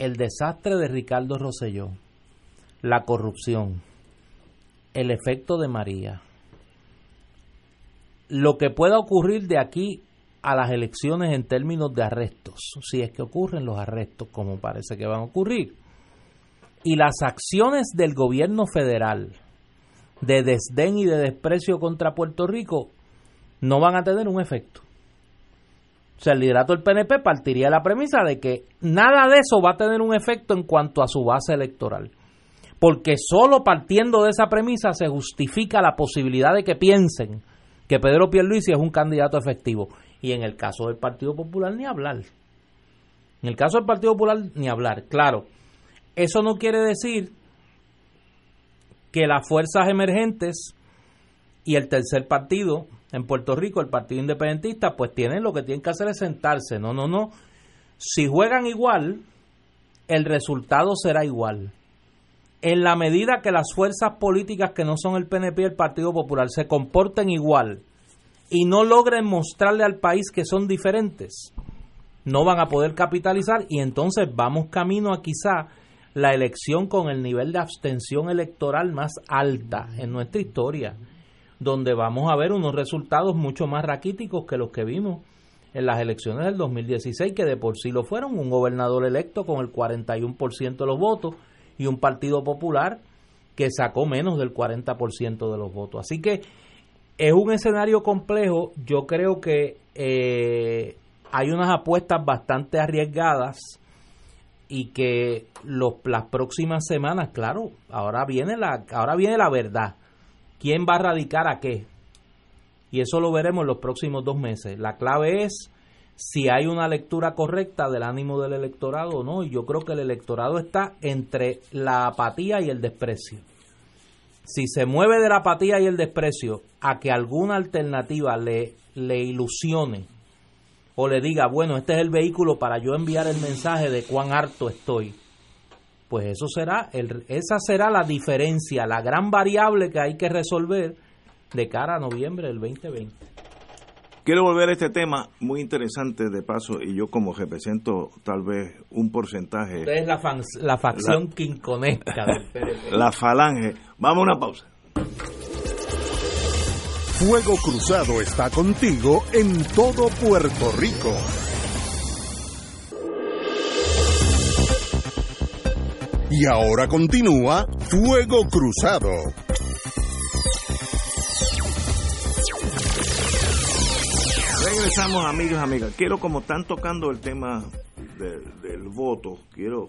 el desastre de Ricardo Rosselló, la corrupción, el efecto de María, lo que pueda ocurrir de aquí a las elecciones en términos de arrestos, si es que ocurren los arrestos como parece que van a ocurrir, y las acciones del gobierno federal de desdén y de desprecio contra Puerto Rico no van a tener un efecto. O sea, el liderato del PNP partiría de la premisa de que nada de eso va a tener un efecto en cuanto a su base electoral. Porque solo partiendo de esa premisa se justifica la posibilidad de que piensen que Pedro Pierluisi es un candidato efectivo. Y en el caso del Partido Popular ni hablar. En el caso del Partido Popular ni hablar. Claro, eso no quiere decir que las fuerzas emergentes y el tercer partido en Puerto Rico, el Partido Independentista, pues tienen lo que tienen que hacer es sentarse. No, no, no. Si juegan igual, el resultado será igual. En la medida que las fuerzas políticas que no son el PNP y el Partido Popular se comporten igual y no logren mostrarle al país que son diferentes, no van a poder capitalizar y entonces vamos camino a quizá la elección con el nivel de abstención electoral más alta en nuestra historia donde vamos a ver unos resultados mucho más raquíticos que los que vimos en las elecciones del 2016, que de por sí lo fueron, un gobernador electo con el 41% de los votos y un partido popular que sacó menos del 40% de los votos. Así que es un escenario complejo, yo creo que eh, hay unas apuestas bastante arriesgadas y que los, las próximas semanas, claro, ahora viene la, ahora viene la verdad quién va a radicar a qué. Y eso lo veremos en los próximos dos meses. La clave es si hay una lectura correcta del ánimo del electorado o no. Y yo creo que el electorado está entre la apatía y el desprecio. Si se mueve de la apatía y el desprecio a que alguna alternativa le, le ilusione o le diga, bueno, este es el vehículo para yo enviar el mensaje de cuán harto estoy, pues eso será, el, esa será la diferencia, la gran variable que hay que resolver de cara a noviembre del 2020. Quiero volver a este tema muy interesante de paso y yo como represento tal vez un porcentaje. es la, la facción la, quinconesca *laughs* La falange. Vamos a una pausa. Fuego Cruzado está contigo en todo Puerto Rico. Y ahora continúa Fuego Cruzado. Regresamos amigos, amigas. Quiero como están tocando el tema del voto, quiero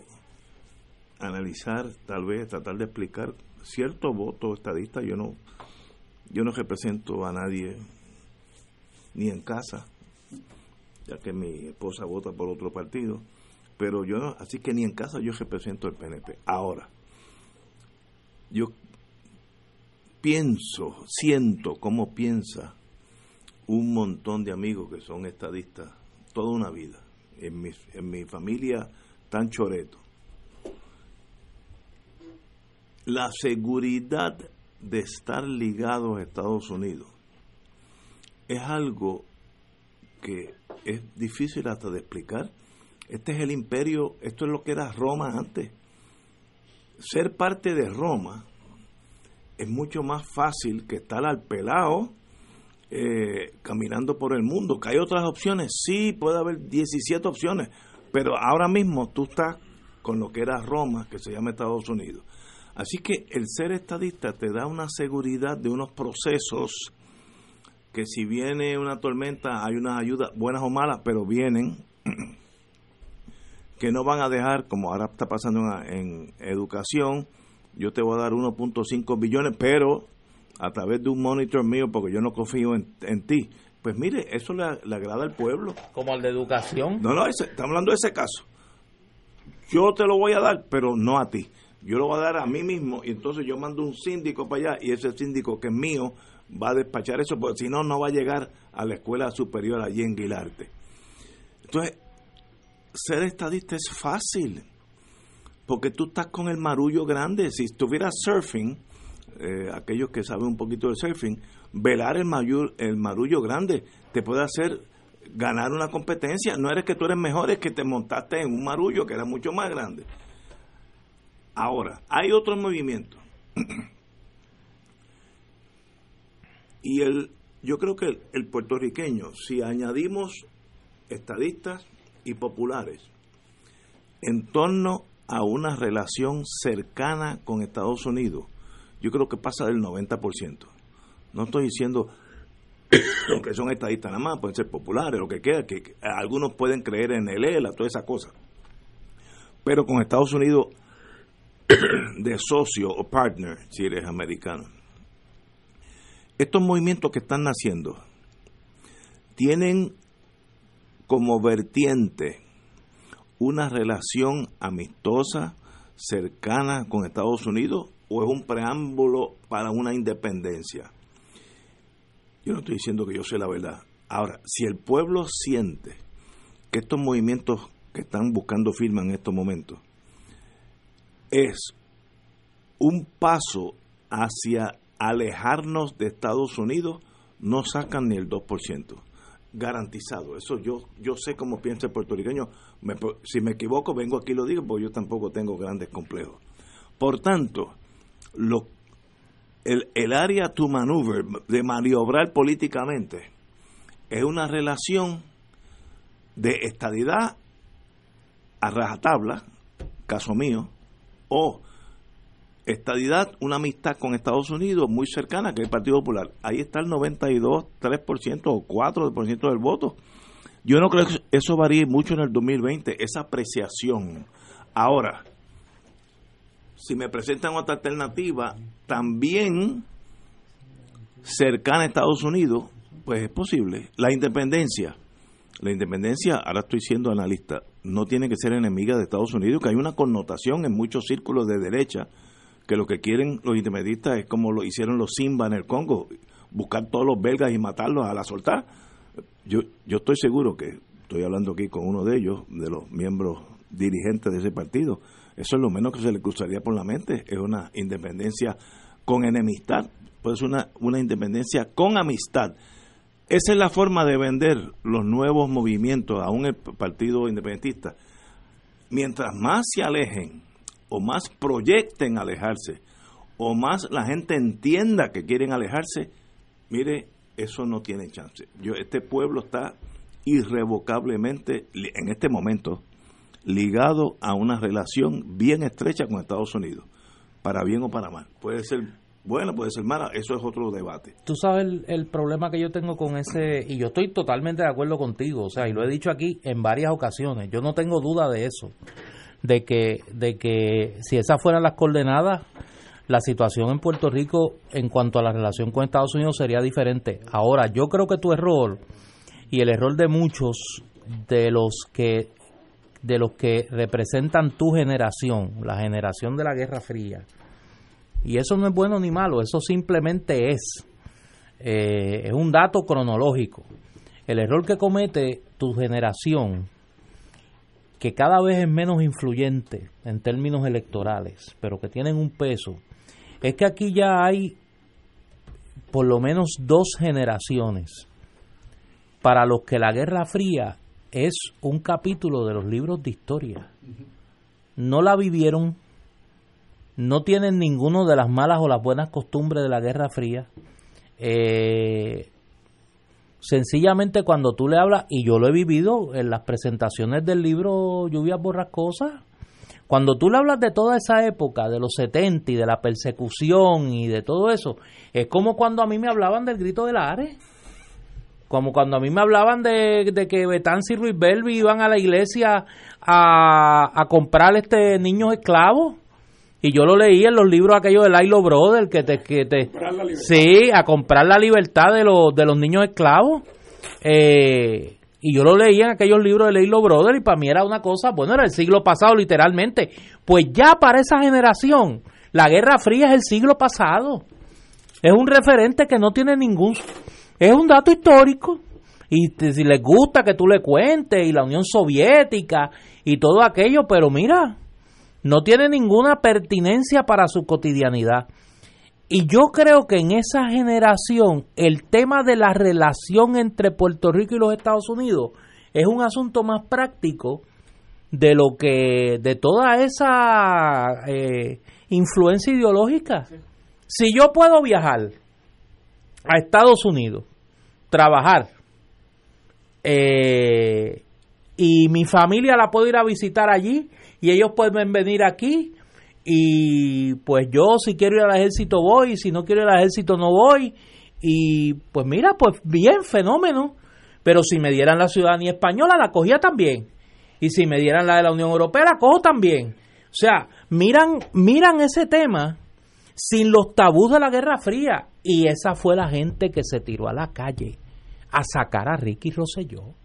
analizar, tal vez tratar de explicar cierto voto estadista. Yo no, yo no represento a nadie ni en casa, ya que mi esposa vota por otro partido pero yo no, así que ni en casa yo represento el PNP. Ahora, yo pienso, siento cómo piensa un montón de amigos que son estadistas toda una vida. En mi, en mi familia tan choreto. La seguridad de estar ligados a Estados Unidos es algo que es difícil hasta de explicar este es el imperio, esto es lo que era Roma antes. Ser parte de Roma es mucho más fácil que estar al pelado eh, caminando por el mundo. ¿Que hay otras opciones? Sí, puede haber 17 opciones, pero ahora mismo tú estás con lo que era Roma, que se llama Estados Unidos. Así que el ser estadista te da una seguridad de unos procesos que si viene una tormenta hay unas ayudas buenas o malas, pero vienen *clears throat* que no van a dejar, como ahora está pasando en, educación, yo te voy a dar 1.5 billones, pero a través de un monitor mío, porque yo no confío en, ti. Pues mire, eso le, agrada al pueblo. Como al de educación. No, no, estamos hablando de ese caso. Yo te lo voy a dar, pero no a ti. Yo lo voy a dar a mí mismo y entonces yo mando un síndico para allá y ese síndico que es mío va a despachar eso, porque si no, no va a llegar a la escuela superior allí en Guilarte. Entonces, ser estadista es fácil, porque tú estás con el marullo grande. Si estuvieras surfing, eh, aquellos que saben un poquito de surfing, velar el, mayor, el marullo grande te puede hacer ganar una competencia. No eres que tú eres mejor, es que te montaste en un marullo que era mucho más grande. Ahora, hay otro movimiento. *clears throat* y el, yo creo que el puertorriqueño, si añadimos estadistas y populares en torno a una relación cercana con Estados Unidos, yo creo que pasa del 90%. No estoy diciendo *coughs* que son estadistas nada más, pueden ser populares, lo que queda, que, algunos pueden creer en el ELA, toda esa cosa. Pero con Estados Unidos *coughs* de socio o partner, si eres americano. Estos movimientos que están naciendo tienen como vertiente una relación amistosa, cercana con Estados Unidos o es un preámbulo para una independencia? Yo no estoy diciendo que yo sé la verdad. Ahora, si el pueblo siente que estos movimientos que están buscando firma en estos momentos es un paso hacia alejarnos de Estados Unidos, no sacan ni el 2% garantizado. Eso yo yo sé cómo piensa el puertorriqueño. si me equivoco, vengo aquí y lo digo, porque yo tampoco tengo grandes complejos. Por tanto, lo, el, el área to maneuver, de maniobrar políticamente, es una relación de estadidad a rajatabla, caso mío, o estadidad, una amistad con Estados Unidos muy cercana, que el Partido Popular. Ahí está el 92, 3% o 4% del voto. Yo no creo que eso varíe mucho en el 2020, esa apreciación. Ahora, si me presentan otra alternativa, también cercana a Estados Unidos, pues es posible. La independencia, la independencia, ahora estoy siendo analista, no tiene que ser enemiga de Estados Unidos, que hay una connotación en muchos círculos de derecha que lo que quieren los intermediistas es como lo hicieron los Simba en el Congo, buscar todos los belgas y matarlos a la soltar. Yo, yo estoy seguro que estoy hablando aquí con uno de ellos, de los miembros dirigentes de ese partido, eso es lo menos que se le cruzaría por la mente, es una independencia con enemistad, puede ser una, una independencia con amistad. Esa es la forma de vender los nuevos movimientos, aún el Partido Independentista. Mientras más se alejen o más proyecten alejarse, o más la gente entienda que quieren alejarse, mire, eso no tiene chance. Yo, este pueblo está irrevocablemente, en este momento, ligado a una relación bien estrecha con Estados Unidos, para bien o para mal. Puede ser bueno, puede ser mala, eso es otro debate. Tú sabes el, el, problema que yo tengo con ese, y yo estoy totalmente de acuerdo contigo, o sea, y lo he dicho aquí en varias ocasiones, yo no tengo duda de eso de que, de que si esas fueran las coordenadas, la situación en Puerto Rico en cuanto a la relación con Estados Unidos sería diferente. Ahora, yo creo que tu error y el error de muchos de los que de los que representan tu generación, la generación de la Guerra Fría, y eso no es bueno ni malo, eso simplemente es, eh, es un dato cronológico. El error que comete tu generación que cada vez es menos influyente en términos electorales, pero que tienen un peso, es que aquí ya hay por lo menos dos generaciones para los que la Guerra Fría es un capítulo de los libros de historia. No la vivieron, no tienen ninguno de las malas o las buenas costumbres de la Guerra Fría. Eh, Sencillamente cuando tú le hablas, y yo lo he vivido en las presentaciones del libro Lluvias Borrascosas, cuando tú le hablas de toda esa época, de los 70 y de la persecución y de todo eso, es como cuando a mí me hablaban del grito de la. Como cuando a mí me hablaban de, de que Betanzi y Ruiz Belvi iban a la iglesia a, a comprar este niños esclavos. Y yo lo leí en los libros aquellos de Lailo Brother, que te... Que te sí, a comprar la libertad de los, de los niños esclavos. Eh, y yo lo leí en aquellos libros de Lailo Brother y para mí era una cosa, bueno, era el siglo pasado literalmente. Pues ya para esa generación, la Guerra Fría es el siglo pasado. Es un referente que no tiene ningún es un dato histórico. Y si les gusta que tú le cuentes, y la Unión Soviética, y todo aquello, pero mira, no tiene ninguna pertinencia para su cotidianidad. Y yo creo que en esa generación el tema de la relación entre Puerto Rico y los Estados Unidos es un asunto más práctico de lo que de toda esa eh, influencia ideológica. Si yo puedo viajar a Estados Unidos trabajar eh, y mi familia la puedo ir a visitar allí y ellos pueden venir aquí y pues yo si quiero ir al ejército voy si no quiero ir al ejército no voy. Y pues mira pues bien fenómeno. Pero si me dieran la ciudadanía española la cogía también. Y si me dieran la de la Unión Europea la cojo también. O sea miran miran ese tema sin los tabús de la Guerra Fría. Y esa fue la gente que se tiró a la calle a sacar a Ricky Rosselló.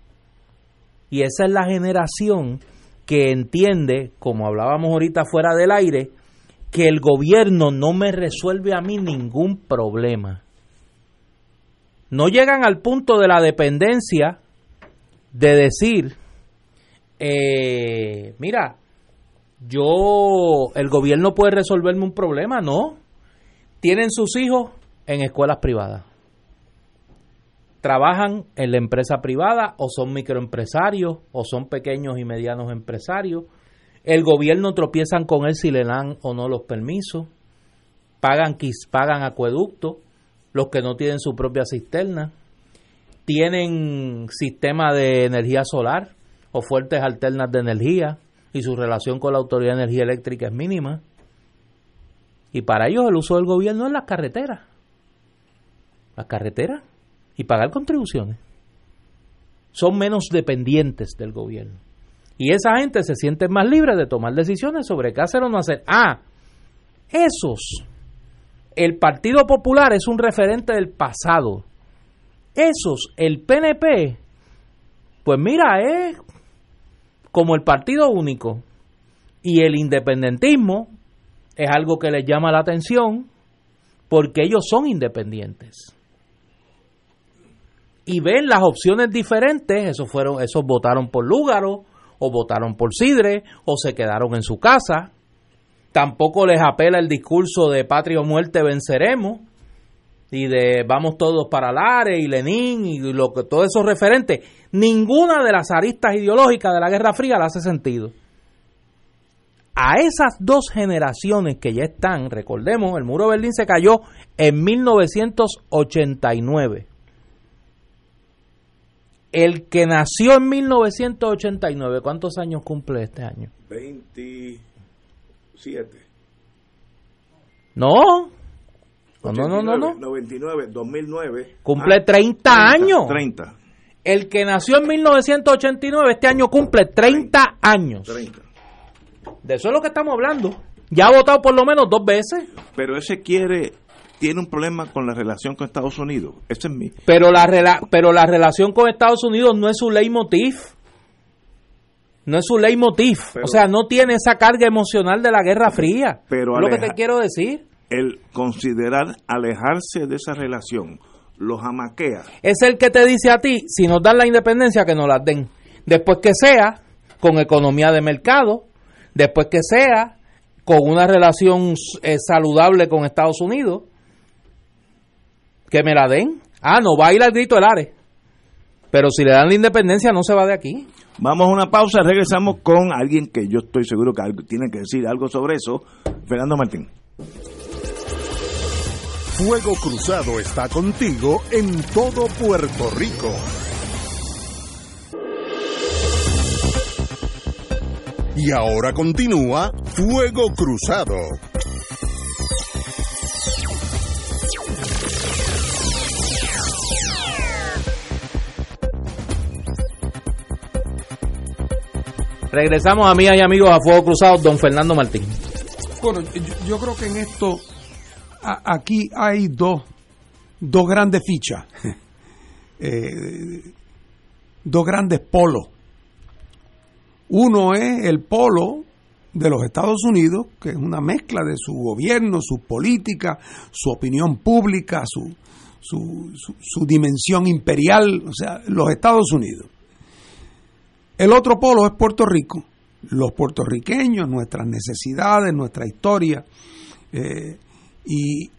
Y esa es la generación que entiende, como hablábamos ahorita fuera del aire, que el gobierno no me resuelve a mí ningún problema. No llegan al punto de la dependencia de decir, eh, mira, yo, el gobierno puede resolverme un problema, no. Tienen sus hijos en escuelas privadas trabajan en la empresa privada o son microempresarios o son pequeños y medianos empresarios. El gobierno tropiezan con él si le dan o no los permisos. Pagan, pagan acueductos, los que no tienen su propia cisterna. Tienen sistema de energía solar o fuertes alternas de energía y su relación con la Autoridad de Energía Eléctrica es mínima. Y para ellos el uso del gobierno es las carreteras. Las carreteras y pagar contribuciones. Son menos dependientes del gobierno. Y esa gente se siente más libre de tomar decisiones sobre qué hacer o no hacer. Ah, esos. El Partido Popular es un referente del pasado. Esos, el PNP, pues mira, es como el partido único. Y el independentismo es algo que les llama la atención porque ellos son independientes y ven las opciones diferentes, esos fueron, esos votaron por Lúgaro, o votaron por Sidre, o se quedaron en su casa. Tampoco les apela el discurso de patria o muerte venceremos, y de vamos todos para Lares y Lenin y lo que todos esos referentes. Ninguna de las aristas ideológicas de la Guerra Fría le hace sentido. A esas dos generaciones que ya están, recordemos, el muro de Berlín se cayó en 1989 el que nació en 1989, ¿cuántos años cumple este año? 27. No. No, no, no, no. 99, 2009. Cumple 30, ah, años. 30. El que nació en 1989, este año cumple 30, años. 30. De eso es lo que estamos hablando. Ya ha votado por lo menos dos veces. Pero ese quiere tiene un problema con la relación con Estados Unidos. Ese es mi. Pero la, pero la relación con Estados Unidos no es su leitmotiv. No es su leitmotiv. o sea, no tiene esa carga emocional de la Guerra Fría. Pero es lo que te quiero decir. El considerar alejarse de esa relación los amaquea. Es el que te dice a ti, si nos dan la independencia, que nos la den. Después que sea con economía de mercado, después que sea con una relación eh, saludable con Estados Unidos, que me la den. Ah, no va a ir al grito del Ares. Pero si le dan la independencia, no se va de aquí. Vamos a una pausa, regresamos con alguien que yo estoy seguro que tiene que decir algo sobre eso, Fernando Martín. Fuego Cruzado está contigo en todo Puerto Rico. Y ahora continúa Fuego Cruzado. Regresamos, amigas y amigos, a Fuego Cruzado, don Fernando Martín. Bueno, yo, creo que en esto aquí hay dos, dos grandes fichas, *laughs* Eh, dos grandes polos. Uno es el polo de los Estados Unidos, que es una mezcla de su gobierno, su política, su opinión pública, su- su dimensión imperial, o sea, los Estados Unidos. El otro polo es Puerto Rico, los puertorriqueños, nuestras necesidades, nuestra historia. eh, y,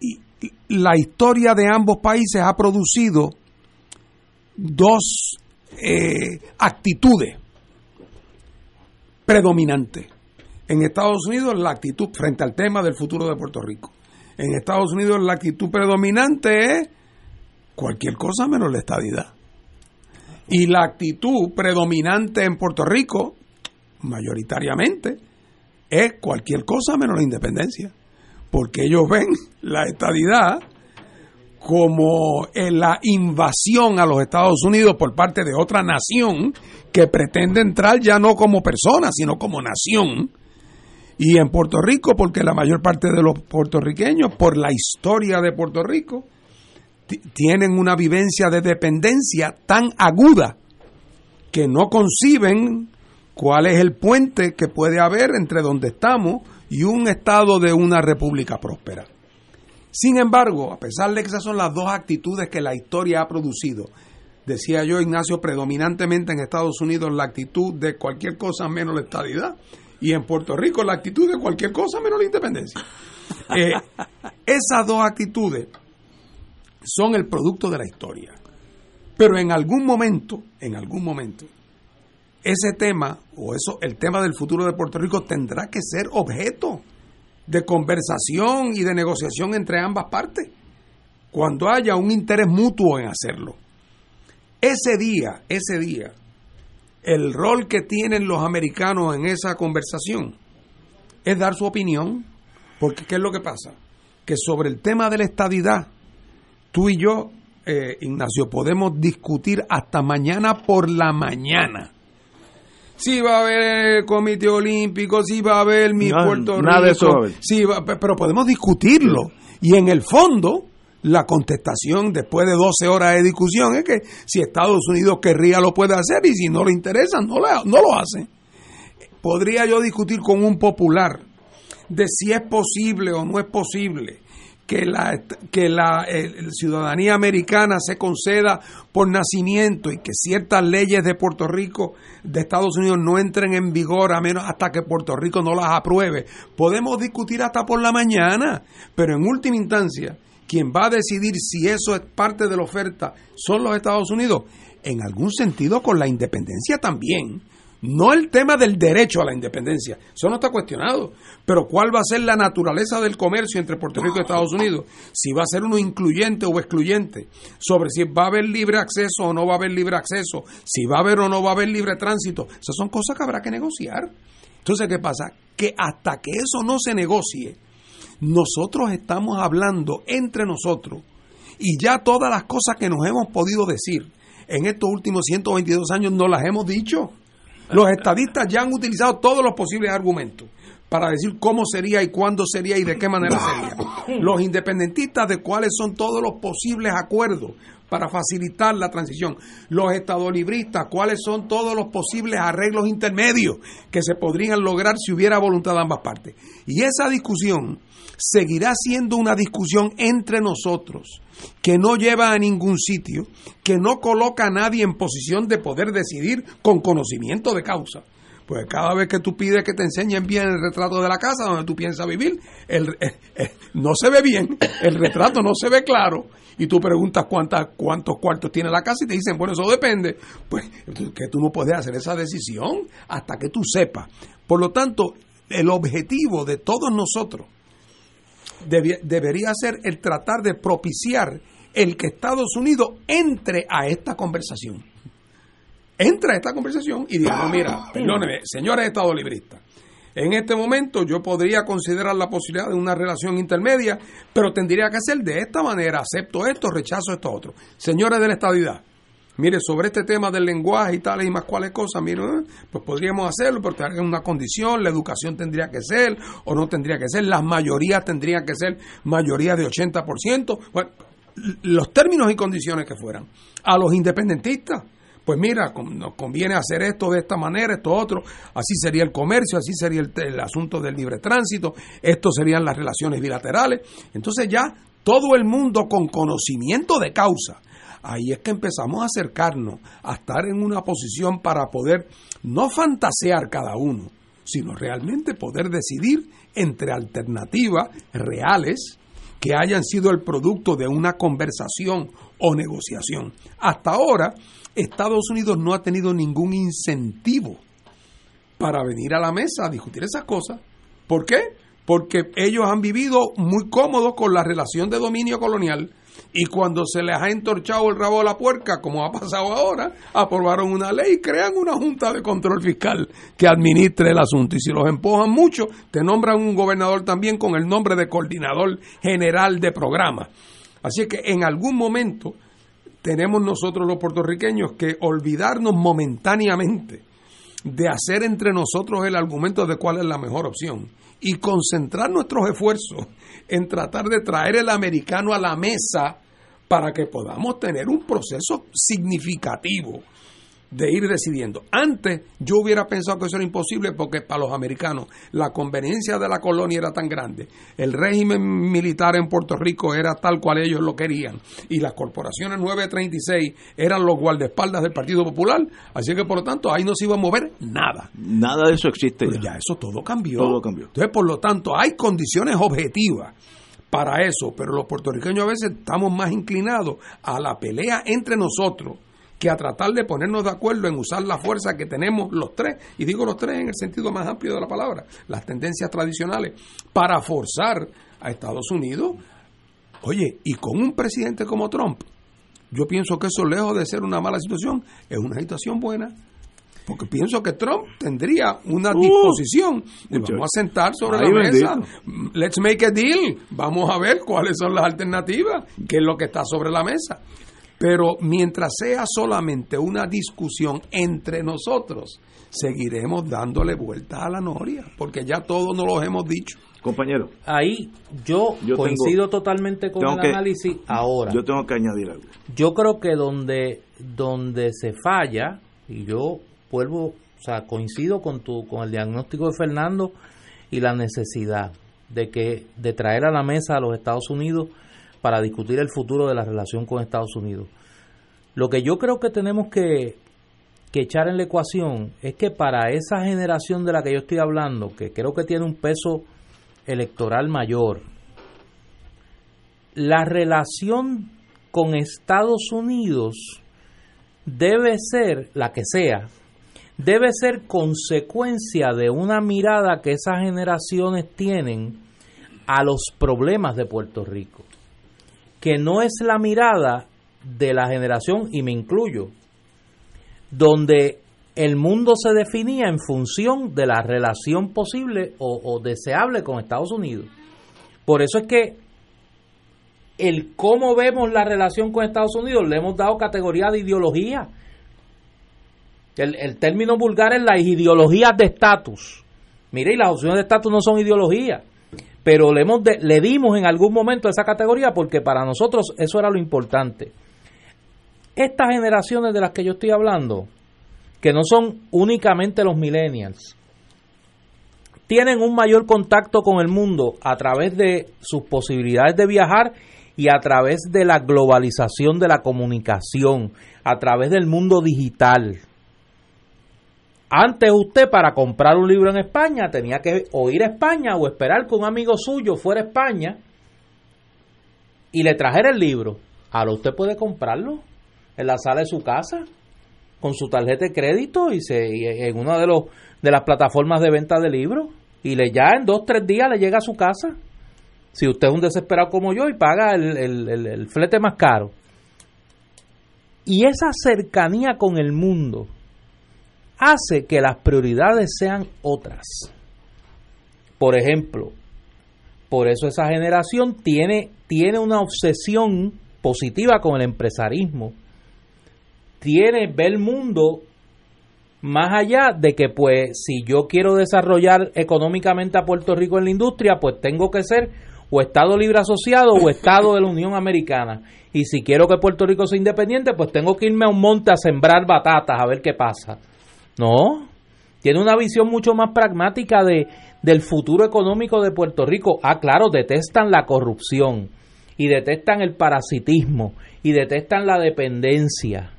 y- la historia de ambos países ha producido dos eh, actitudes predominantes. En Estados Unidos la actitud frente al tema del futuro de Puerto Rico. En Estados Unidos la actitud predominante es cualquier cosa menos la estadidad. Y la actitud predominante en Puerto Rico, mayoritariamente, es cualquier cosa menos la independencia. Porque ellos ven *laughs* la estadidad como en la invasión a los Estados Unidos por parte de otra nación que pretende entrar ya no como persona, sino como nación. Y en Puerto Rico, porque la mayor parte de los puertorriqueños, por la historia de Puerto Rico, tienen una vivencia de dependencia tan aguda que no conciben cuál es el puente que puede haber entre donde estamos y un estado de una república próspera. Sin embargo, a pesar de que esas son las dos actitudes que la historia ha producido, decía yo, Ignacio, predominantemente en Estados Unidos la actitud de cualquier cosa menos la estadidad y en Puerto Rico la actitud de cualquier cosa menos la independencia. Eh, esas dos actitudes son el producto de la historia. Pero en algún momento, en algún momento, ese tema, o eso, el tema del futuro de Puerto Rico tendrá que ser objeto de conversación y de negociación entre ambas partes, cuando haya un interés mutuo en hacerlo. Ese día, ese día, el rol que tienen los americanos en esa conversación es dar su opinión, porque ¿qué es lo que pasa? Que sobre el tema de la estadidad, tú y yo, eh, Ignacio, podemos discutir hasta mañana por la mañana. Si va a haber el Comité Olímpico, si va a haber mi Nada- Puerto nada de eso va a haber. sí va- pe- pero podemos discutirlo. Y en el fondo, la contestación después de 12 horas de discusión es que si Estados Unidos querría lo puede hacer y si no le interesa no, la- no lo hace. Podría yo discutir con un popular de si es posible o no es posible que la, que la eh, ciudadanía americana se conceda por nacimiento y que ciertas leyes de Puerto Rico, de Estados Unidos, no entren en vigor a menos hasta que Puerto Rico no las apruebe. Podemos discutir hasta por la mañana, pero en última instancia, quien va a decidir si eso es parte de la oferta son los Estados Unidos, en algún sentido con la independencia también. No el tema del derecho a la independencia, eso no está cuestionado, pero cuál va a ser la naturaleza del comercio entre Puerto Rico y Estados Unidos, si va a ser uno incluyente o excluyente, sobre si va a haber libre acceso o no va a haber libre acceso, si va a haber o no va a haber libre tránsito, esas son cosas que habrá que negociar. Entonces, ¿qué pasa? Que hasta que eso no se negocie, nosotros estamos hablando entre nosotros y ya todas las cosas que nos hemos podido decir en estos últimos 122 años no las hemos dicho. Los estadistas ya han utilizado todos los posibles argumentos para decir cómo sería y cuándo sería y de qué manera sería. Los independentistas de cuáles son todos los posibles acuerdos para facilitar la transición. Los estadolibristas, cuáles son todos los posibles arreglos intermedios que se podrían lograr si hubiera voluntad de ambas partes. Y esa discusión seguirá siendo una discusión entre nosotros que no lleva a ningún sitio, que no coloca a nadie en posición de poder decidir con conocimiento de causa. Pues cada vez que tú pides que te enseñen bien el retrato de la casa donde tú piensas vivir, el, eh, eh, no se ve bien, el retrato no se ve claro, y tú preguntas cuántas, cuántos cuartos tiene la casa y te dicen, bueno, eso depende. Pues que tú no puedes hacer esa decisión hasta que tú sepas. Por lo tanto, el objetivo de todos nosotros debería ser el tratar de propiciar el que Estados Unidos entre a esta conversación. Entre a esta conversación y diga, mira, perdóneme, señores Estado libristas, en este momento yo podría considerar la posibilidad de una relación intermedia, pero tendría que ser de esta manera, acepto esto, rechazo esto otro. Señores de la estadidad, mire, sobre este tema del lenguaje y tales y más cuales cosas, mire, eh, pues podríamos hacerlo, porque hay una condición, la educación tendría que ser o no tendría que ser, las mayorías tendrían que ser mayoría de 80%, bueno, los términos y condiciones que fueran. A los independentistas, pues mira, nos conviene hacer esto de esta manera, esto otro, así sería el comercio, así sería el, el asunto del libre tránsito, esto serían las relaciones bilaterales. Entonces ya todo el mundo con conocimiento de causa, ahí es que empezamos a acercarnos, a estar en una posición para poder no fantasear cada uno, sino realmente poder decidir entre alternativas reales que hayan sido el producto de una conversación o negociación. Hasta ahora, Estados Unidos no ha tenido ningún incentivo para venir a la mesa a discutir esas cosas. ¿Por qué? Porque ellos han vivido muy cómodos con la relación de dominio colonial y cuando se les ha entorchado el rabo a la puerca, como ha pasado ahora, aprobaron una ley y crean una junta de control fiscal que administre el asunto. Y si los empujan mucho, te nombran un gobernador también con el nombre de coordinador general de programa. Así que en algún momento tenemos nosotros los puertorriqueños que olvidarnos momentáneamente de hacer entre nosotros el argumento de cuál es la mejor opción y concentrar nuestros esfuerzos en tratar de traer el americano a la mesa para que podamos tener un proceso significativo de ir decidiendo. Antes yo hubiera pensado que eso era imposible porque para los americanos la conveniencia de la colonia era tan grande, el régimen militar en Puerto Rico era tal cual ellos lo querían y las corporaciones 936 eran los guardaespaldas del Partido Popular, así que por lo tanto ahí no se iba a mover nada. Nada de eso existe. Pero ya eso todo cambió. Todo cambió. Entonces, por lo tanto, hay condiciones objetivas para eso, pero los puertorriqueños a veces estamos más inclinados a la pelea entre nosotros que a tratar de ponernos de acuerdo en usar la fuerza que tenemos los tres, y digo los tres en el sentido más amplio de la palabra, las tendencias tradicionales, para forzar a Estados Unidos, oye, y con un presidente como Trump, yo pienso que eso lejos de ser una mala situación, es una situación buena. Porque pienso que Trump tendría una disposición de muchacho. vamos a sentar sobre Ay, la mesa, bendito. let's make a deal, vamos a ver cuáles son las alternativas, qué es lo que está sobre la mesa. Pero mientras sea solamente una discusión entre nosotros, seguiremos dándole vueltas a la noria, porque ya todos nos lo hemos dicho. Compañero, Ahí yo, Yo coincido tengo- totalmente con el que- análisis ahora. yo tengo que añadir algo. Yo creo que donde, donde se falla, y yo vuelvo, o sea, coincido con tu, con el diagnóstico de Fernando y la necesidad de que, de traer a la mesa a los Estados Unidos para discutir el futuro de la relación con Estados Unidos. Lo que yo creo que tenemos que, que echar en la ecuación es que para esa generación de la que yo estoy hablando, que creo que tiene un peso electoral mayor, la relación con Estados Unidos debe ser, la que sea, debe ser consecuencia de una mirada que esas generaciones tienen a los problemas de Puerto Rico, que no es la mirada de la generación, y me incluyo, donde el mundo se definía en función de la relación posible o, deseable con Estados Unidos. Por eso es que el cómo vemos la relación con Estados Unidos le hemos dado categoría de ideología. El, el término vulgar es las ideologías de estatus. Mire, y las opciones de estatus no son ideologías, pero le, hemos le dimos en algún momento esa categoría porque para nosotros eso era lo importante. Estas generaciones de las que yo estoy hablando, que no son únicamente los millennials, tienen un mayor contacto con el mundo a través de sus posibilidades de viajar y a través de la globalización de la comunicación, a través del mundo digital. Antes usted para comprar un libro en España tenía que o ir a España o esperar que un amigo suyo fuera a España y le trajera el libro. Ahora usted puede comprarlo en la sala de su casa con su tarjeta de crédito y, se, en una de, los, de las plataformas de venta de libros y le ya en dos tres días le llega a su casa. Si usted es un desesperado como yo y paga el- el- el flete más caro. Y esa cercanía con el mundo hace que las prioridades sean otras. Por ejemplo, por eso esa generación tiene, tiene una obsesión positiva con el empresarismo tiene, ve el mundo más allá de que pues si yo quiero desarrollar económicamente a Puerto Rico en la industria, pues tengo que ser o Estado libre asociado o Estado de la Unión Americana. Y si quiero que Puerto Rico sea independiente, pues tengo que irme a un monte a sembrar batatas a ver qué pasa. No, tiene una visión mucho más pragmática de, del futuro económico de Puerto Rico. Ah, claro, detestan la corrupción y detestan el parasitismo y detestan la dependencia.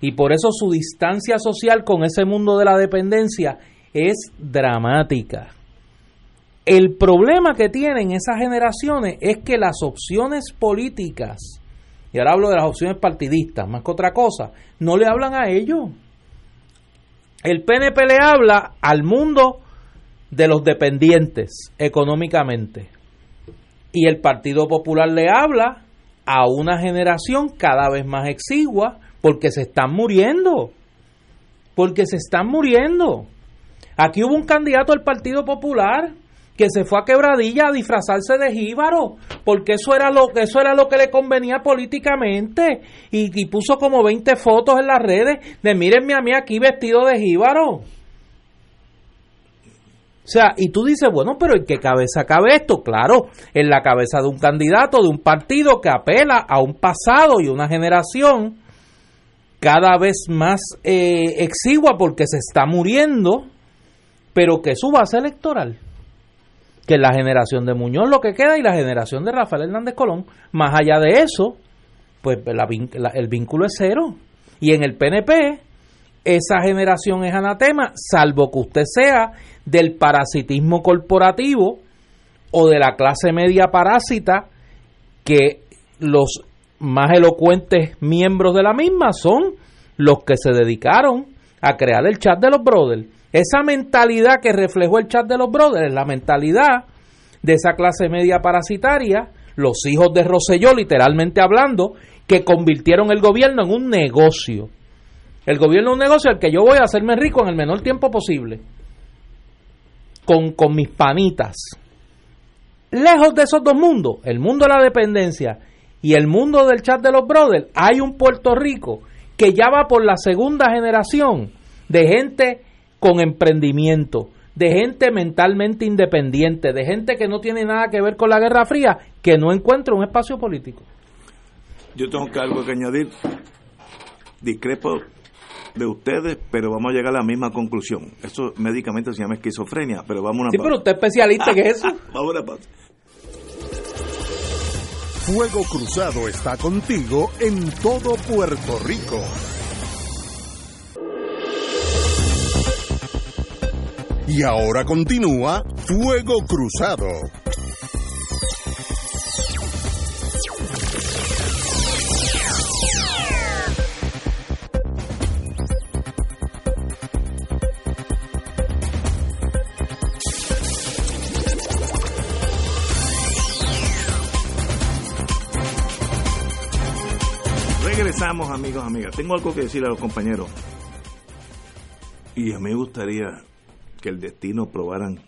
Y por eso su distancia social con ese mundo de la dependencia es dramática. El problema que tienen esas generaciones es que las opciones políticas, y ahora hablo de las opciones partidistas más que otra cosa, no le hablan a ellos. El PNP le habla al mundo de los dependientes económicamente. Y el Partido Popular le habla a una generación cada vez más exigua porque se están muriendo. Porque se están muriendo. Aquí hubo un candidato al Partido Popular que se fue a Quebradilla a disfrazarse de jíbaro, porque eso era lo eso era lo que le convenía políticamente y, y puso como 20 fotos en las redes de mírenme a mí aquí vestido de jíbaro. O sea, y tú dices, bueno, pero ¿en qué cabeza cabe esto? Claro, en la cabeza de un candidato, de un partido que apela a un pasado y una generación cada vez más eh, exigua porque se está muriendo, pero que su base electoral que la generación de Muñoz lo que queda y la generación de Rafael Hernández Colón. Más allá de eso, pues el vínculo es cero. Y en el PNP, esa generación es anatema, salvo que usted sea del parasitismo corporativo o de la clase media parásita, que los más elocuentes miembros de la misma son los que se dedicaron a crear el chat de los brothers esa mentalidad que reflejó el chat de los brothers, la mentalidad de esa clase media parasitaria, los hijos de Roselló, literalmente hablando, que convirtieron el gobierno en un negocio. El gobierno es un negocio al que yo voy a hacerme rico en el menor tiempo posible. Con, con mis panitas. Lejos de esos dos mundos, el mundo de la dependencia y el mundo del chat de los brothers, hay un Puerto Rico que ya va por la segunda generación de gente con emprendimiento, de gente mentalmente independiente, de gente que no tiene nada que ver con la Guerra Fría, que no encuentra un espacio político. Yo tengo que algo que añadir. Discrepo de ustedes, pero vamos a llegar a la misma conclusión. Eso médicamente se llama esquizofrenia, pero vamos a una Sí, pero usted es especialista que es eso. *laughs* vamos a una pausa. Fuego Cruzado está contigo en todo Puerto Rico. Y ahora continúa Fuego Cruzado. Regresamos, amigos, amigas. Tengo algo que decir a los compañeros. Y a mí me gustaría que el destino probaran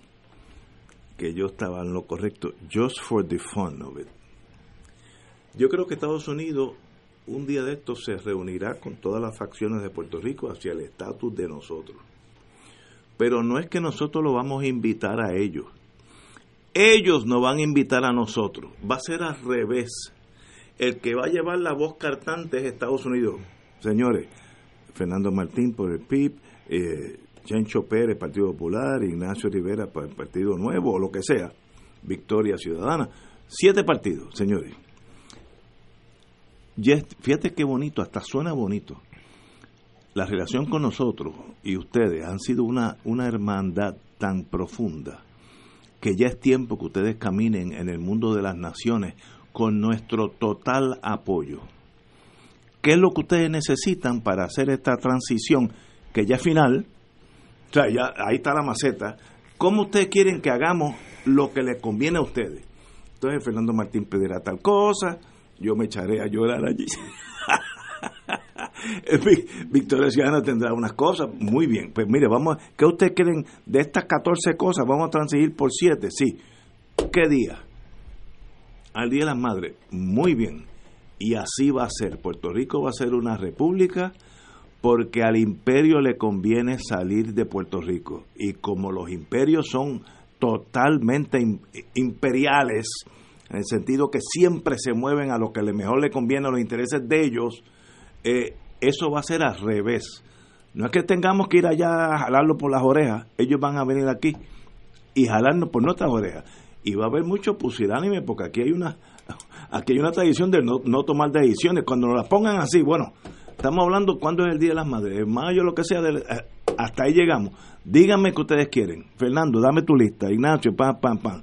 que yo estaba en lo correcto, just for the fun of it. Yo creo que Estados Unidos un día de esto se reunirá con todas las facciones de Puerto Rico hacia el estatus de nosotros. Pero no es que nosotros lo vamos a invitar a ellos. Ellos nos van a invitar a nosotros. Va a ser al revés. El que va a llevar la voz cartante es Estados Unidos. Señores, Fernando Martín por el PIB, eh, Chencho Pérez, Partido Popular, Ignacio Rivera Partido Nuevo o lo que sea, Victoria Ciudadana. Siete partidos, señores. Fíjate qué bonito, hasta suena bonito. La relación con nosotros y ustedes han sido una, una hermandad tan profunda que ya es tiempo que ustedes caminen en el mundo de las naciones con nuestro total apoyo. ¿Qué es lo que ustedes necesitan para hacer esta transición que ya es final? O sea, ya ahí está la maceta. ¿Cómo ustedes quieren que hagamos lo que les conviene a ustedes? Entonces Fernando Martín pedirá tal cosa, yo me echaré a llorar allí. *laughs* Victoria Ciudadana tendrá unas cosas, muy bien. Pues mire, vamos, ¿qué ustedes quieren de estas 14 cosas? Vamos a transigir por 7, sí. ¿Qué día? Al Día de las Madres, muy bien. Y así va a ser. Puerto Rico va a ser una república porque al imperio le conviene salir de Puerto Rico. Y como los imperios son totalmente imperiales, en el sentido que siempre se mueven a lo que mejor le conviene a los intereses de ellos, eh, eso va a ser al revés. No es que tengamos que ir allá a jalarlo por las orejas, ellos van a venir aquí y jalarnos por nuestras orejas. Y va a haber mucho pusilánime porque aquí hay una *laughs* aquí hay una tradición de no, no tomar decisiones. Cuando nos las pongan así, bueno, estamos hablando cuándo es el Día de las Madres, en mayo, lo que sea, eh, hasta ahí llegamos. Díganme que ustedes quieren. Fernando, dame tu lista. Ignacio, pam, pam, pam.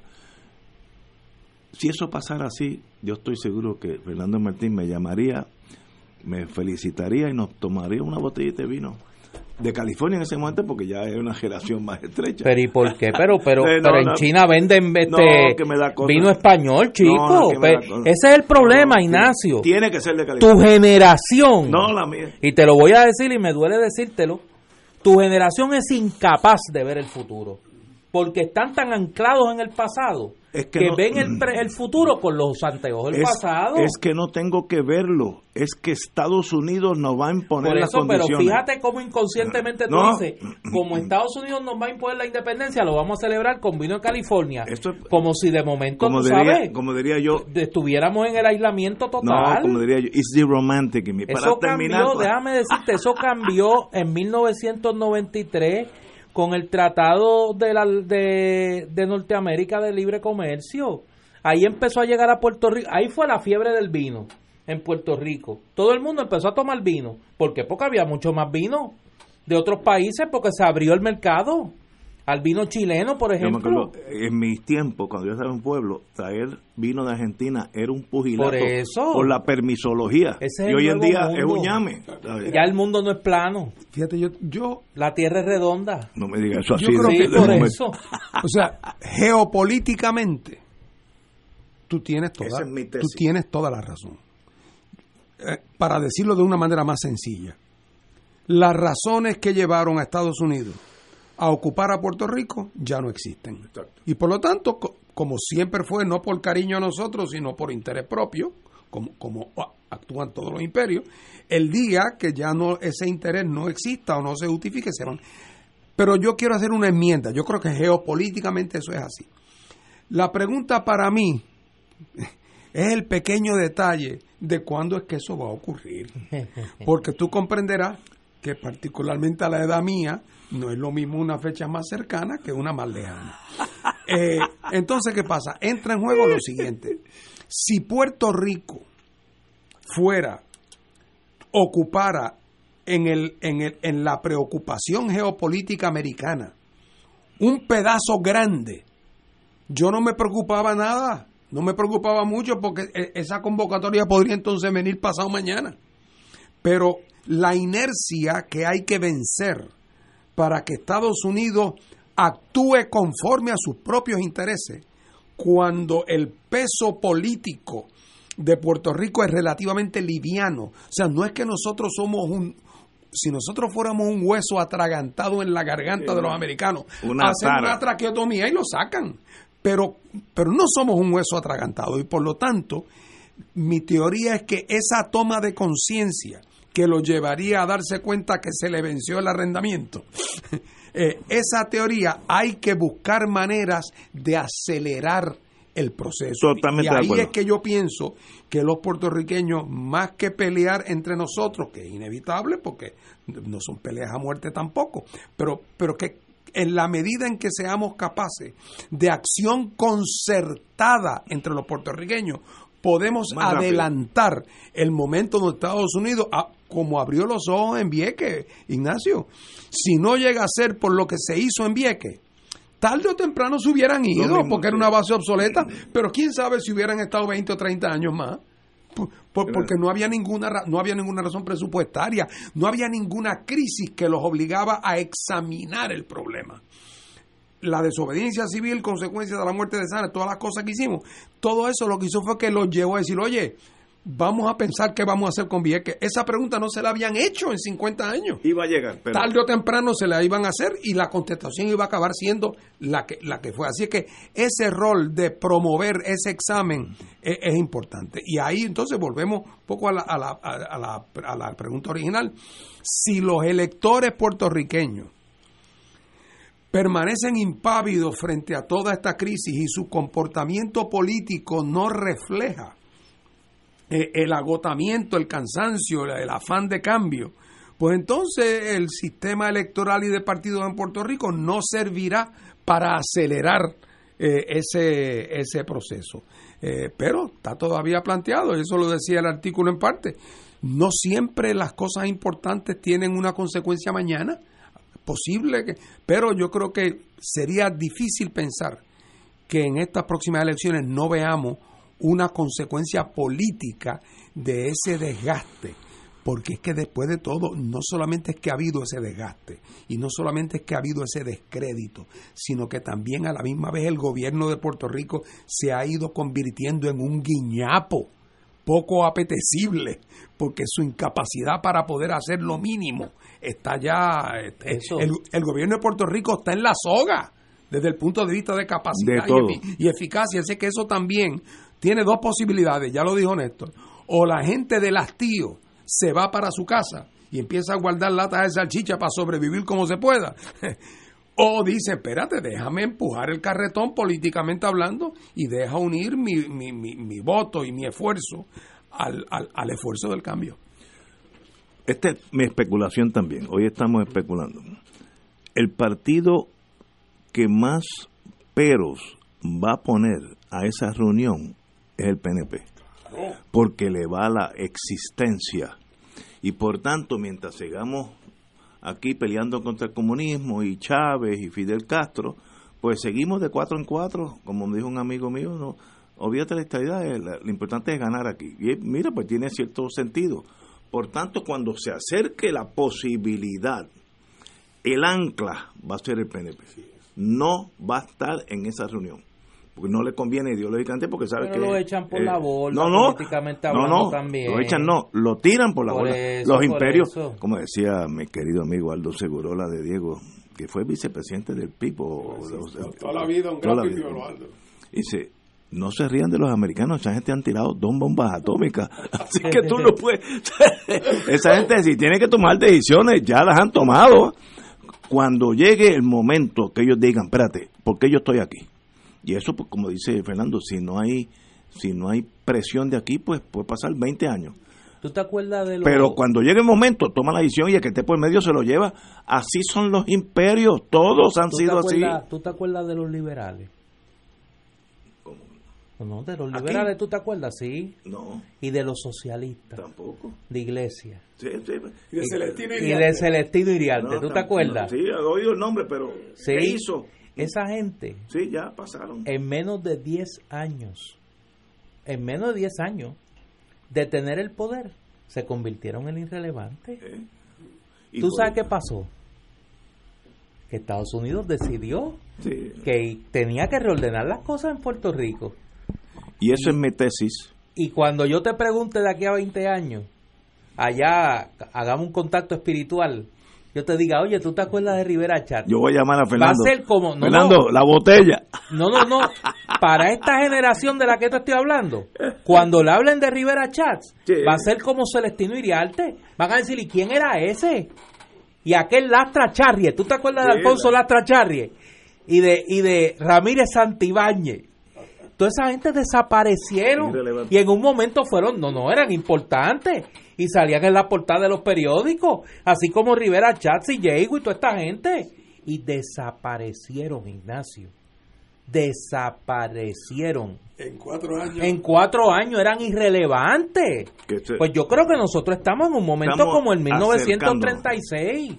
Si eso pasara así, yo estoy seguro que Fernando Martín me llamaría, me felicitaría y nos tomaría una botellita de vino de California en ese momento porque ya es una generación más estrecha. Pero ¿y por qué? Pero pero, *laughs* pero en China venden este vino español, chico. ese es el problema, Ignacio. Tiene que ser de California. Tu generación. No la mía. Y te lo voy a decir y me duele decírtelo. Tu generación es incapaz de ver el futuro porque están tan anclados en el pasado que, ven el, el, futuro con los anteojos del pasado. Es que no tengo que verlo, es que Estados Unidos nos va a imponer Por eso, Pero fíjate cómo inconscientemente tú dices, como Estados Unidos nos va a imponer la independencia, lo vamos a celebrar con vino en California. como si de momento, como diría, como diría yo, estuviéramos en el aislamiento total. No, como diría yo, it's the romantic. eso cambió, pues. déjame decirte, eso cambió en 1993 con el Tratado de, la, de, Norteamérica de Libre Comercio. Ahí empezó a llegar a Puerto Rico, ahí fue la fiebre del vino en Puerto Rico. Todo el mundo empezó a tomar vino. ¿Por qué? Porque había mucho más vino de otros países, porque se abrió el mercado al vino chileno, por ejemplo. en mis tiempos, cuando yo estaba en un pueblo, traer vino de Argentina era un pugilato por, la permisología. y hoy en día es un llame. Ya el mundo no es plano. Fíjate, yo... yo la tierra es redonda. No me digas eso así. Yo creo que por eso. *laughs* O sea, geopolíticamente, tú tienes toda, tú tienes toda la razón. Eh, para decirlo de una manera más sencilla, las razones que llevaron a Estados Unidos a ocupar a Puerto Rico ya no existen. Y por lo tanto, como siempre fue, no por cariño a nosotros, sino por interés propio, como, como actúan todos los imperios, el día que ya no ese interés no exista o no se justifique, se van. Pero yo quiero hacer una enmienda, yo creo que geopolíticamente eso es así. La pregunta para mí *laughs* es el pequeño detalle de cuándo es que eso va a ocurrir. *laughs* Porque tú comprenderás que particularmente a la edad mía, no es lo mismo una fecha más cercana que una más lejana. Eh, entonces, ¿qué pasa? Entra en juego lo siguiente. Si Puerto Rico fuera, ocupara en, el, en, el, en la preocupación geopolítica americana un pedazo grande, yo no me preocupaba nada, no me preocupaba mucho porque e, esa convocatoria podría entonces venir pasado mañana. Pero la inercia que hay que vencer para que Estados Unidos actúe conforme a sus propios intereses cuando el peso político de Puerto Rico es relativamente liviano. O sea, no es que nosotros somos un... Si nosotros fuéramos un hueso atragantado en la garganta de los americanos, hacen una traqueotomía y lo sacan. Pero, pero no somos un hueso atragantado y por lo tanto, mi teoría es que esa toma de conciencia que lo llevaría a darse cuenta que se le venció el arrendamiento. *laughs* Eh, esa teoría hay que buscar maneras de acelerar el proceso. y ahí es que yo pienso que los puertorriqueños, más que pelear entre nosotros, que es inevitable porque no son peleas a muerte tampoco, pero, pero que en la medida en que seamos capaces de acción concertada entre los puertorriqueños, podemos adelantar el momento donde Estados Unidos, ah, como abrió los ojos en Vieques, Ignacio, si no llega a ser por lo que se hizo en Vieques, tarde o temprano se hubieran ido porque era una base obsoleta, pero quién sabe si hubieran estado 20 o 30 años más. porque no había ninguna no había ninguna razón presupuestaria, no había ninguna crisis que los obligaba a examinar el problema la desobediencia civil, consecuencia de la muerte de Sánchez, todas las cosas que hicimos, todo eso lo que hizo fue que los llevó a decir, oye, vamos a pensar qué vamos a hacer con Vieques. Esa pregunta no se la habían hecho en 50 años. Iba a llegar, pero... Tarde o temprano se la iban a hacer y la contestación iba a acabar siendo la que, la que fue. Así que ese rol de promover ese examen es, es importante. Y ahí entonces volvemos un poco a la, a, la, a, la, a la pregunta original. Si los electores puertorriqueños permanecen impávidos frente a toda esta crisis y su comportamiento político no refleja eh, el agotamiento, el cansancio, el afán de cambio, pues entonces el sistema electoral y de partidos en Puerto Rico no servirá para acelerar eh, ese, ese proceso. Eh, pero está todavía planteado, eso lo decía el artículo en parte. No siempre las cosas importantes tienen una consecuencia mañana, posible, que, pero yo creo que sería difícil pensar que en estas próximas elecciones no veamos una consecuencia política de ese desgaste. Porque es que después de todo, no solamente es que ha habido ese desgaste y no solamente es que ha habido ese descrédito, sino que también a la misma vez el gobierno de Puerto Rico se ha ido convirtiendo en un guiñapo poco apetecible, porque su incapacidad para poder hacer lo mínimo está ya. El, el, gobierno de Puerto Rico está en la soga desde el punto de vista de capacidad y, y, eficacia. Así que eso también tiene dos posibilidades, ya lo dijo Néstor. O la gente del hastío se va para su casa y empieza a guardar latas de salchicha para sobrevivir como se pueda. *laughs* o dice, espérate, déjame empujar el carretón políticamente hablando y deja unir mi, mi, mi, voto y mi esfuerzo al, al, al esfuerzo del cambio. Esta es mi especulación también. Hoy estamos especulando. El partido que más peros va a poner a esa reunión es el PNP, porque le va la existencia. Y por tanto, mientras sigamos aquí peleando contra el comunismo y Chávez y Fidel Castro, pues seguimos de cuatro en cuatro, como me dijo un amigo mío, no, olvídate la estabilidad, eh, lo importante es ganar aquí. Y mira, pues tiene cierto sentido. Por tanto, cuando se acerque la posibilidad, el ancla va a ser el PNP. No va a estar en esa reunión porque no le conviene ideológicamente porque sabe que lo echan por la eh, bola no no políticamente no no también. lo echan no lo tiran por la bola. los imperios como decía mi querido amigo Aldo Segurola de Diego que fue vicepresidente del PIPO toda la vida un gran Aldo. Dice no se rían de los americanos, esa gente han tirado dos bombas atómicas, *laughs* así que tú no puedes, *laughs* esa gente si tiene que tomar decisiones, ya las han tomado, cuando llegue el momento que ellos digan, espérate, ¿por qué yo estoy aquí? Y eso, pues, como dice Fernando, si no hay si no hay presión de aquí, pues puede pasar 20 años. ¿Tú te acuerdas de Pero cuando llegue el momento, toma la decisión y el que esté por medio se lo lleva. Así son los imperios, todos han sido así. ¿Tú te acuerdas de los liberales? ¿Cómo? No, de los liberales, ¿tú te acuerdas? Sí. No. Y de los socialistas. Tampoco. De Iglesia. Sí, sí. Y de Celestino Iriarte. Y de Celestino Iriarte, ¿tú te acuerdas? sí, he oído el nombre, pero sí. ¿qué hizo? Esa gente, sí, ya pasaron. en menos de 10 años, en menos de 10 años de tener el poder, se convirtieron en irrelevantes. ¿Eh? ¿Tú sabes qué pasó? Que Estados Unidos decidió sí. que tenía que reordenar las cosas en Puerto Rico. Y eso y, es mi tesis. Y cuando yo te pregunte de aquí a 20 años, allá hagamos un contacto espiritual, yo te diga, oye, ¿tú te acuerdas de Rivera Chat? Yo voy a llamar a Fernando. Va a ser como... No, Fernando, no, la botella. No, no, no. Para esta generación de la que te estoy hablando, cuando le hablen de Rivera Chats, sí. va a ser como Celestino Iriarte. Van a decir, ¿y quién era ese? Y aquel Lastra Charrie. ¿Tú te acuerdas sí, de Alfonso la... Lastra Charrie? Y de, y de Ramírez Santibáñez. Toda esa gente desaparecieron. Y en un momento fueron, no, no, eran importantes y salían en la portada de los periódicos, así como Rivera Chats y Diego y toda esta gente. Y desaparecieron, Ignacio. Desaparecieron. En cuatro años. En cuatro años eran irrelevantes. Pues yo creo que nosotros estamos en un momento como el 1936,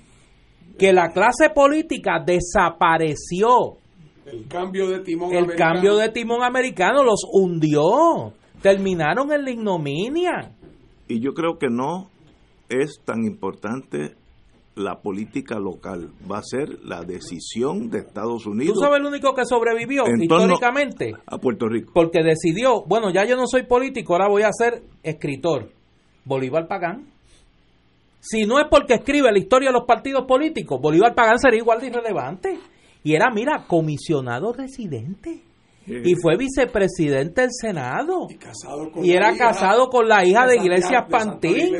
que la clase política desapareció. El cambio de timón El americano. cambio de timón americano los hundió. Terminaron en la ignominia y yo creo que no es tan importante la política local, va a ser la decisión de Estados Unidos. ¿Tú sabes el único que sobrevivió históricamente? A Puerto Rico. Porque decidió, bueno, ya yo no soy político, ahora voy a ser escritor. Bolívar Pagán. Si no es porque escribe la historia de los partidos políticos, Bolívar Pagán sería igual de irrelevante. Y era, mira, comisionado residente. Y fue vicepresidente del Senado. Y, era casado con la hija de, Iglesias Pantín.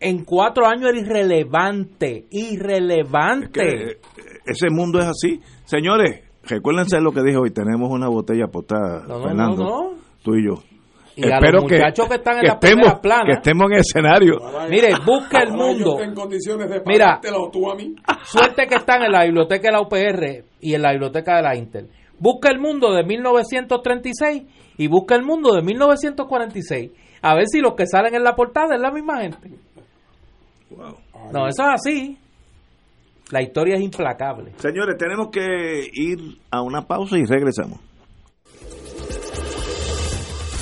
En cuatro años era irrelevante. Irrelevante. Eh, ese mundo es así. Señores, recuérdense lo que dije hoy. Tenemos una botella apostada, Fernando. Tú y yo. Y a los muchachos que, están en la estemos, que estemos en el escenario. Mire, busca el mundo. Mira, suerte que están en la biblioteca de la UPR y en la biblioteca de la Intel. Busca el mundo de 1936 y busca el mundo de 1946. A ver si los que salen en la portada es la misma gente. No, eso es así. La historia es implacable. Señores, tenemos que ir a una pausa y regresamos.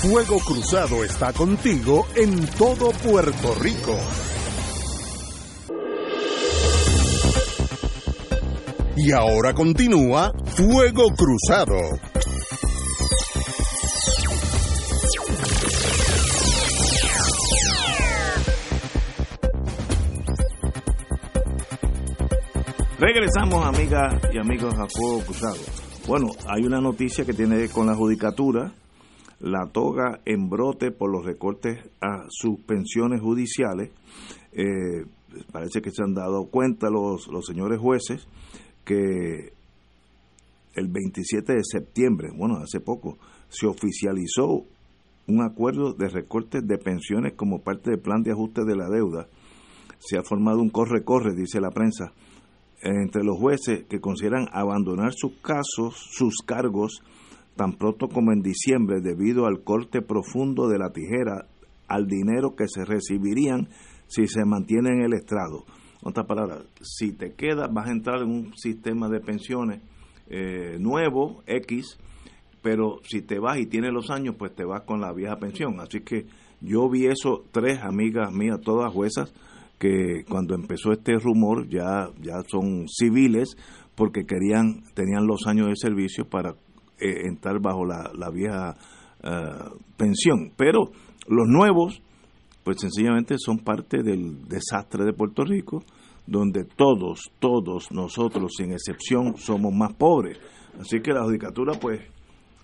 Fuego Cruzado está contigo en todo Puerto Rico. Y ahora continúa Fuego Cruzado. Regresamos, amigas y amigos, a Fuego Cruzado. Bueno, hay una noticia que tiene con la judicatura la toga en brote por los recortes a sus pensiones judiciales. Eh, parece que se han dado cuenta los, los señores jueces que el 27 de septiembre, bueno, hace poco, se oficializó un acuerdo de recortes de pensiones como parte del plan de ajuste de la deuda. Se ha formado un corre-corre, dice la prensa, entre los jueces que consideran abandonar sus casos, sus cargos, tan pronto como en diciembre debido al corte profundo de la tijera al dinero que se recibirían si se mantiene en el estrado. Otra palabra, si te quedas vas a entrar en un sistema de pensiones eh, nuevo, X, pero si te vas y tienes los años, pues te vas con la vieja pensión. Así que yo vi eso, tres amigas mías, todas juezas, que cuando empezó este rumor ya, ya son civiles porque querían, tenían los años de servicio para eh, entrar bajo la, vieja eh, pensión. Pero los nuevos, pues sencillamente son parte del desastre de Puerto Rico, donde todos, todos nosotros, sin excepción, somos más pobres. Así que la judicatura, pues,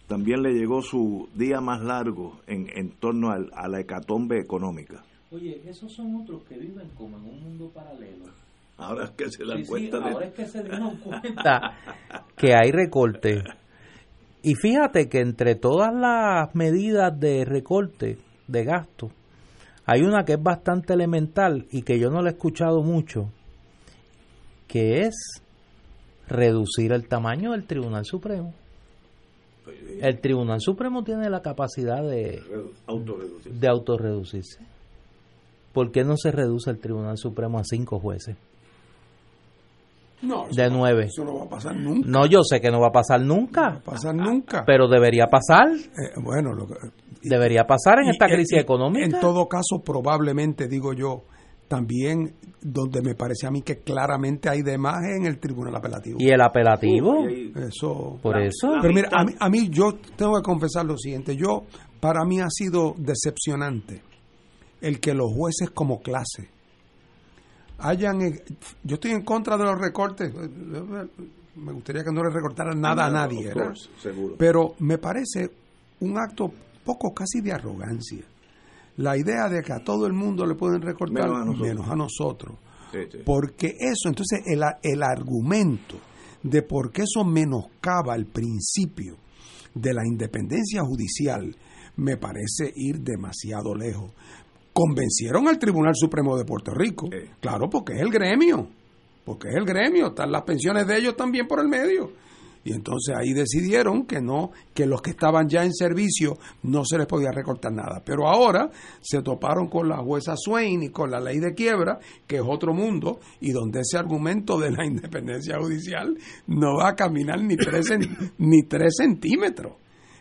también le llegó su día más largo en, en torno al, a la hecatombe económica. Oye, esos son otros que viven como en un mundo paralelo. Ahora es que se dan cuenta. ahora es que se *laughs* dieron cuenta que hay recortes y fíjate que entre todas las medidas de recorte de gasto, hay una que es bastante elemental y que yo no la he escuchado mucho, que es reducir el tamaño del Tribunal Supremo. El Tribunal Supremo tiene la capacidad de de autorreducirse. ¿Por qué no se reduce el Tribunal Supremo a cinco jueces? No, de nueve. Eso no va a pasar nunca. No, yo sé que no va a pasar nunca. No va a pasar nunca. Pero debería pasar. Eh, bueno, lo debería pasar en esta crisis económica. En todo caso, probablemente, digo yo, también donde me parece a mí que claramente hay de más en el tribunal apelativo. ¿Y el apelativo? eso. Por eso. Pero mira, a mí, a mí yo tengo que confesar lo siguiente. Yo, para mí ha sido decepcionante el que los jueces como clase hayan... Yo estoy en contra de los recortes. Me gustaría que no le recortaran nada a nadie. Pero me parece un acto poco casi de arrogancia. La idea de que a todo el mundo le pueden recortar menos a nosotros. Porque eso, entonces el, el argumento de por qué eso menoscaba el principio de la independencia judicial me parece ir demasiado lejos convencieron al Tribunal Supremo de Puerto Rico. Claro, porque es el gremio, porque es el gremio, están las pensiones de ellos también por el medio. Y entonces ahí decidieron que no, que los que estaban ya en servicio no se les podía recortar nada. Pero ahora se toparon con la jueza Swain y con la ley de quiebra, que es otro mundo, y donde ese argumento de la *laughs* independencia judicial no va a caminar ni tres, *laughs* ni tres centímetros.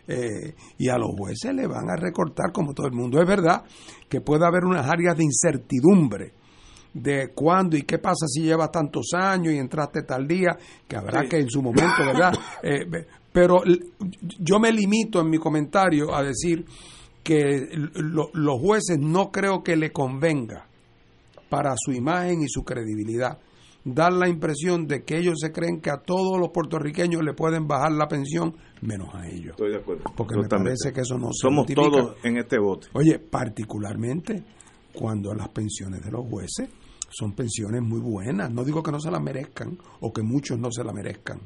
Eh, y a los jueces le van a recortar como todo el mundo. Es verdad que puede haber unas áreas de incertidumbre de cuándo y qué pasa si llevas tantos años y entraste tal día, que habrá que en su momento, ¿verdad? *laughs* Eh, pero yo me limito en mi comentario a decir que los jueces no creo que le convenga para su imagen y su credibilidad dar la impresión de que ellos se creen que a todos los puertorriqueños le pueden bajar la pensión menos a ellos. Estoy de acuerdo. Porque me parece que eso no Somos todos en este bote. Oye, particularmente cuando las pensiones de los jueces son pensiones muy buenas. No digo que no se la merezcan o que muchos no se la merezcan.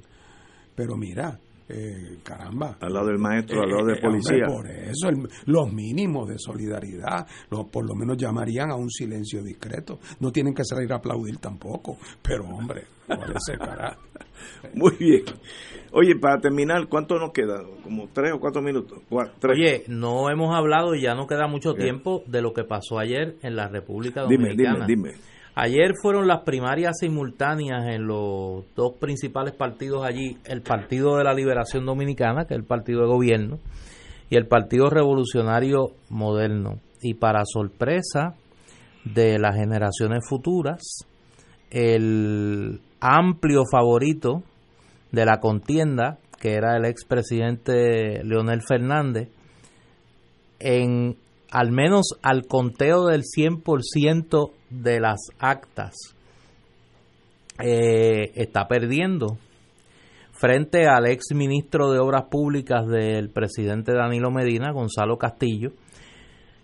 Pero mira, eh, caramba. Al lado del maestro, al lado de eh, policía. por eso, los mínimos de solidaridad, por lo menos llamarían a un silencio discreto. No tienen que salir a aplaudir tampoco, pero hombre. *laughs* Muy bien. Oye, para terminar, ¿cuánto nos queda? ¿Como tres o cuatro minutos? Oye, no hemos hablado y ya no queda mucho tiempo de lo que pasó ayer en la República Dominicana. Dime, dime, Ayer fueron las primarias simultáneas en los dos principales partidos allí, el Partido de la Liberación Dominicana, que es el partido de gobierno, y el Partido Revolucionario Moderno. Y para sorpresa de las generaciones futuras, el amplio favorito de la contienda, que era el expresidente Leonel Fernández, en al menos al conteo del 100% de las actas, eh, está perdiendo frente al ex ministro de Obras Públicas del presidente Danilo Medina, Gonzalo Castillo.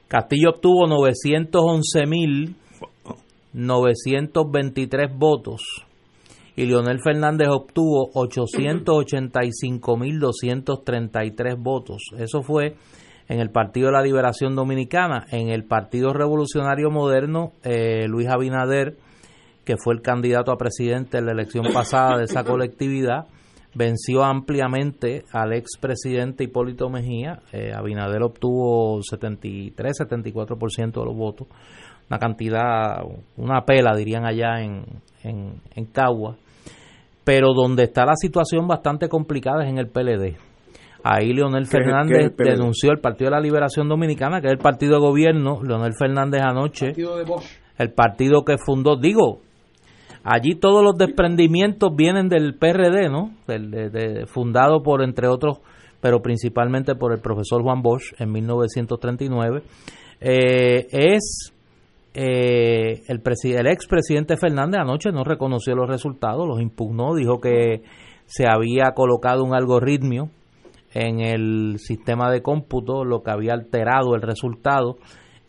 Castillo obtuvo 911.923 votos y Leonel Fernández obtuvo 885.233 votos. Eso fue en el Partido de la Liberación Dominicana, en el Partido Revolucionario Moderno, eh, Luis Abinader, que fue el candidato a presidente en la elección pasada de esa *coughs* colectividad, venció ampliamente al expresidente Hipólito Mejía. Eh, Abinader obtuvo 73-74% de los votos, una cantidad, una pela dirían allá en, en, en Cagua. Pero donde está la situación bastante complicada es en el PLD Ahí Leonel Fernández denunció el Partido de la Liberación Dominicana, que es el partido de gobierno, Leonel Fernández anoche, el partido, que fundó, digo, allí todos los desprendimientos vienen del PRD, ¿no? de, fundado por, entre otros, pero principalmente por el profesor Juan Bosch en 1939. Eh, es eh, el, el expresidente Fernández anoche no reconoció los resultados, los impugnó, dijo que se había colocado un algoritmo en el sistema de cómputo, lo que había alterado el resultado.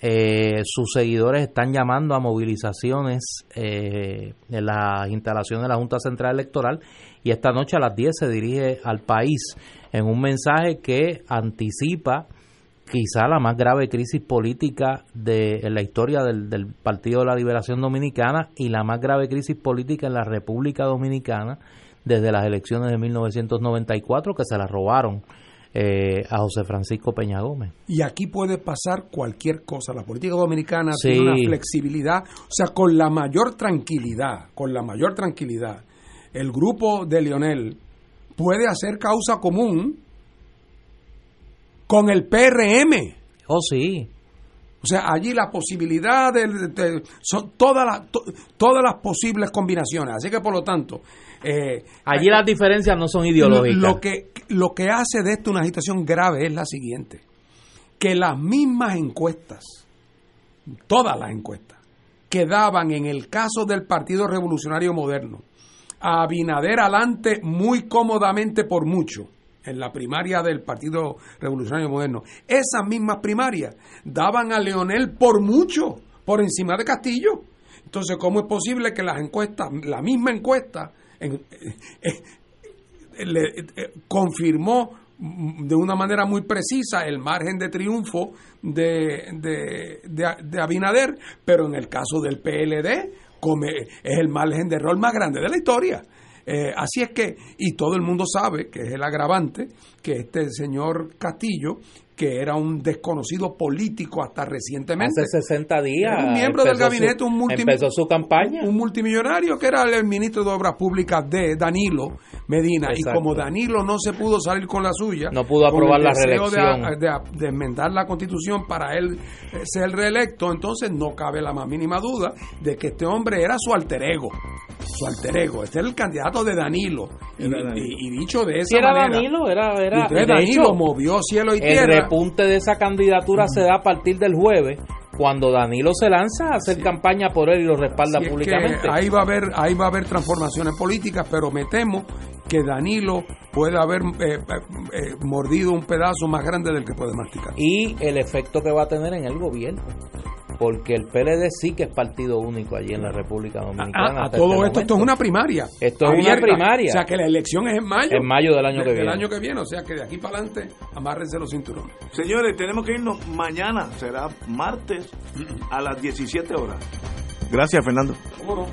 Eh, sus seguidores están llamando a movilizaciones eh, en las instalaciones de la Junta Central Electoral y esta noche a las 10 se dirige al país en un mensaje que anticipa quizá la más grave crisis política de en la historia del, del Partido de la Liberación Dominicana y la más grave crisis política en la República Dominicana desde las elecciones de 1994 que se las robaron eh, a José Francisco Peña Gómez. Y aquí puede pasar cualquier cosa. La política dominicana tiene una flexibilidad, o sea, con la mayor tranquilidad, con la mayor tranquilidad, el grupo de Lionel puede hacer causa común con el PRM. Oh, sí. O sea, allí la posibilidad de, son todas las todas las posibles combinaciones. Así que por lo tanto, eh, allí las diferencias no son ideológicas. Lo, que lo que hace de esto una situación grave es la siguiente, que las mismas encuestas, todas las encuestas, que daban en el caso del Partido Revolucionario Moderno a Abinader adelante muy cómodamente por mucho en la primaria del Partido Revolucionario Moderno, esas mismas primarias daban a Leonel por mucho, por encima de Castillo. Entonces, ¿cómo es posible que las encuestas, la misma encuesta, eh, eh, eh, confirmó de una manera muy precisa el margen de triunfo de, Abinader, pero en el caso del PLD es el margen de error más grande de la historia. Eh, así es que, y todo el mundo sabe que es el agravante, que este señor Castillo que era un desconocido político hasta recientemente. Hace 60 días. Era un miembro del gabinete, su- un multi- Empezó su campaña. un multimillonario que era el ministro de Obras Públicas de Danilo Medina. Exacto. Y como Danilo no se pudo salir con la suya, No pudo con aprobar el la deseo de- reelección. De, de enmendar la constitución para él eh, ser reelecto, entonces no cabe la más mínima duda de que este hombre era su alter ego. Su alter ego. Este era el candidato de Danilo. Y, Era Danilo. y- y dicho de esa Si era manera. Danilo, era. y era entonces de Danilo hecho, movió cielo y el tierra. Repunte de esa candidatura se da a partir del jueves, cuando Danilo se lanza a hacer campaña por él y lo respalda Así públicamente. ahí va a haber ahí va a haber transformaciones políticas, pero me temo que Danilo puede haber eh, eh, eh, mordido un pedazo más grande del que puede masticar. y el efecto que va a tener en el gobierno. Porque el PLD sí que es partido único allí en la República Dominicana. A todo este esto, esto es una primaria. Esto es una primaria. O sea que la elección es en mayo. En mayo del año que del viene. año que viene. O sea que de aquí para adelante, amárrense los cinturones. Señores, tenemos que irnos mañana, será martes a las 17 horas. Gracias, Fernando. ¿Cómo no?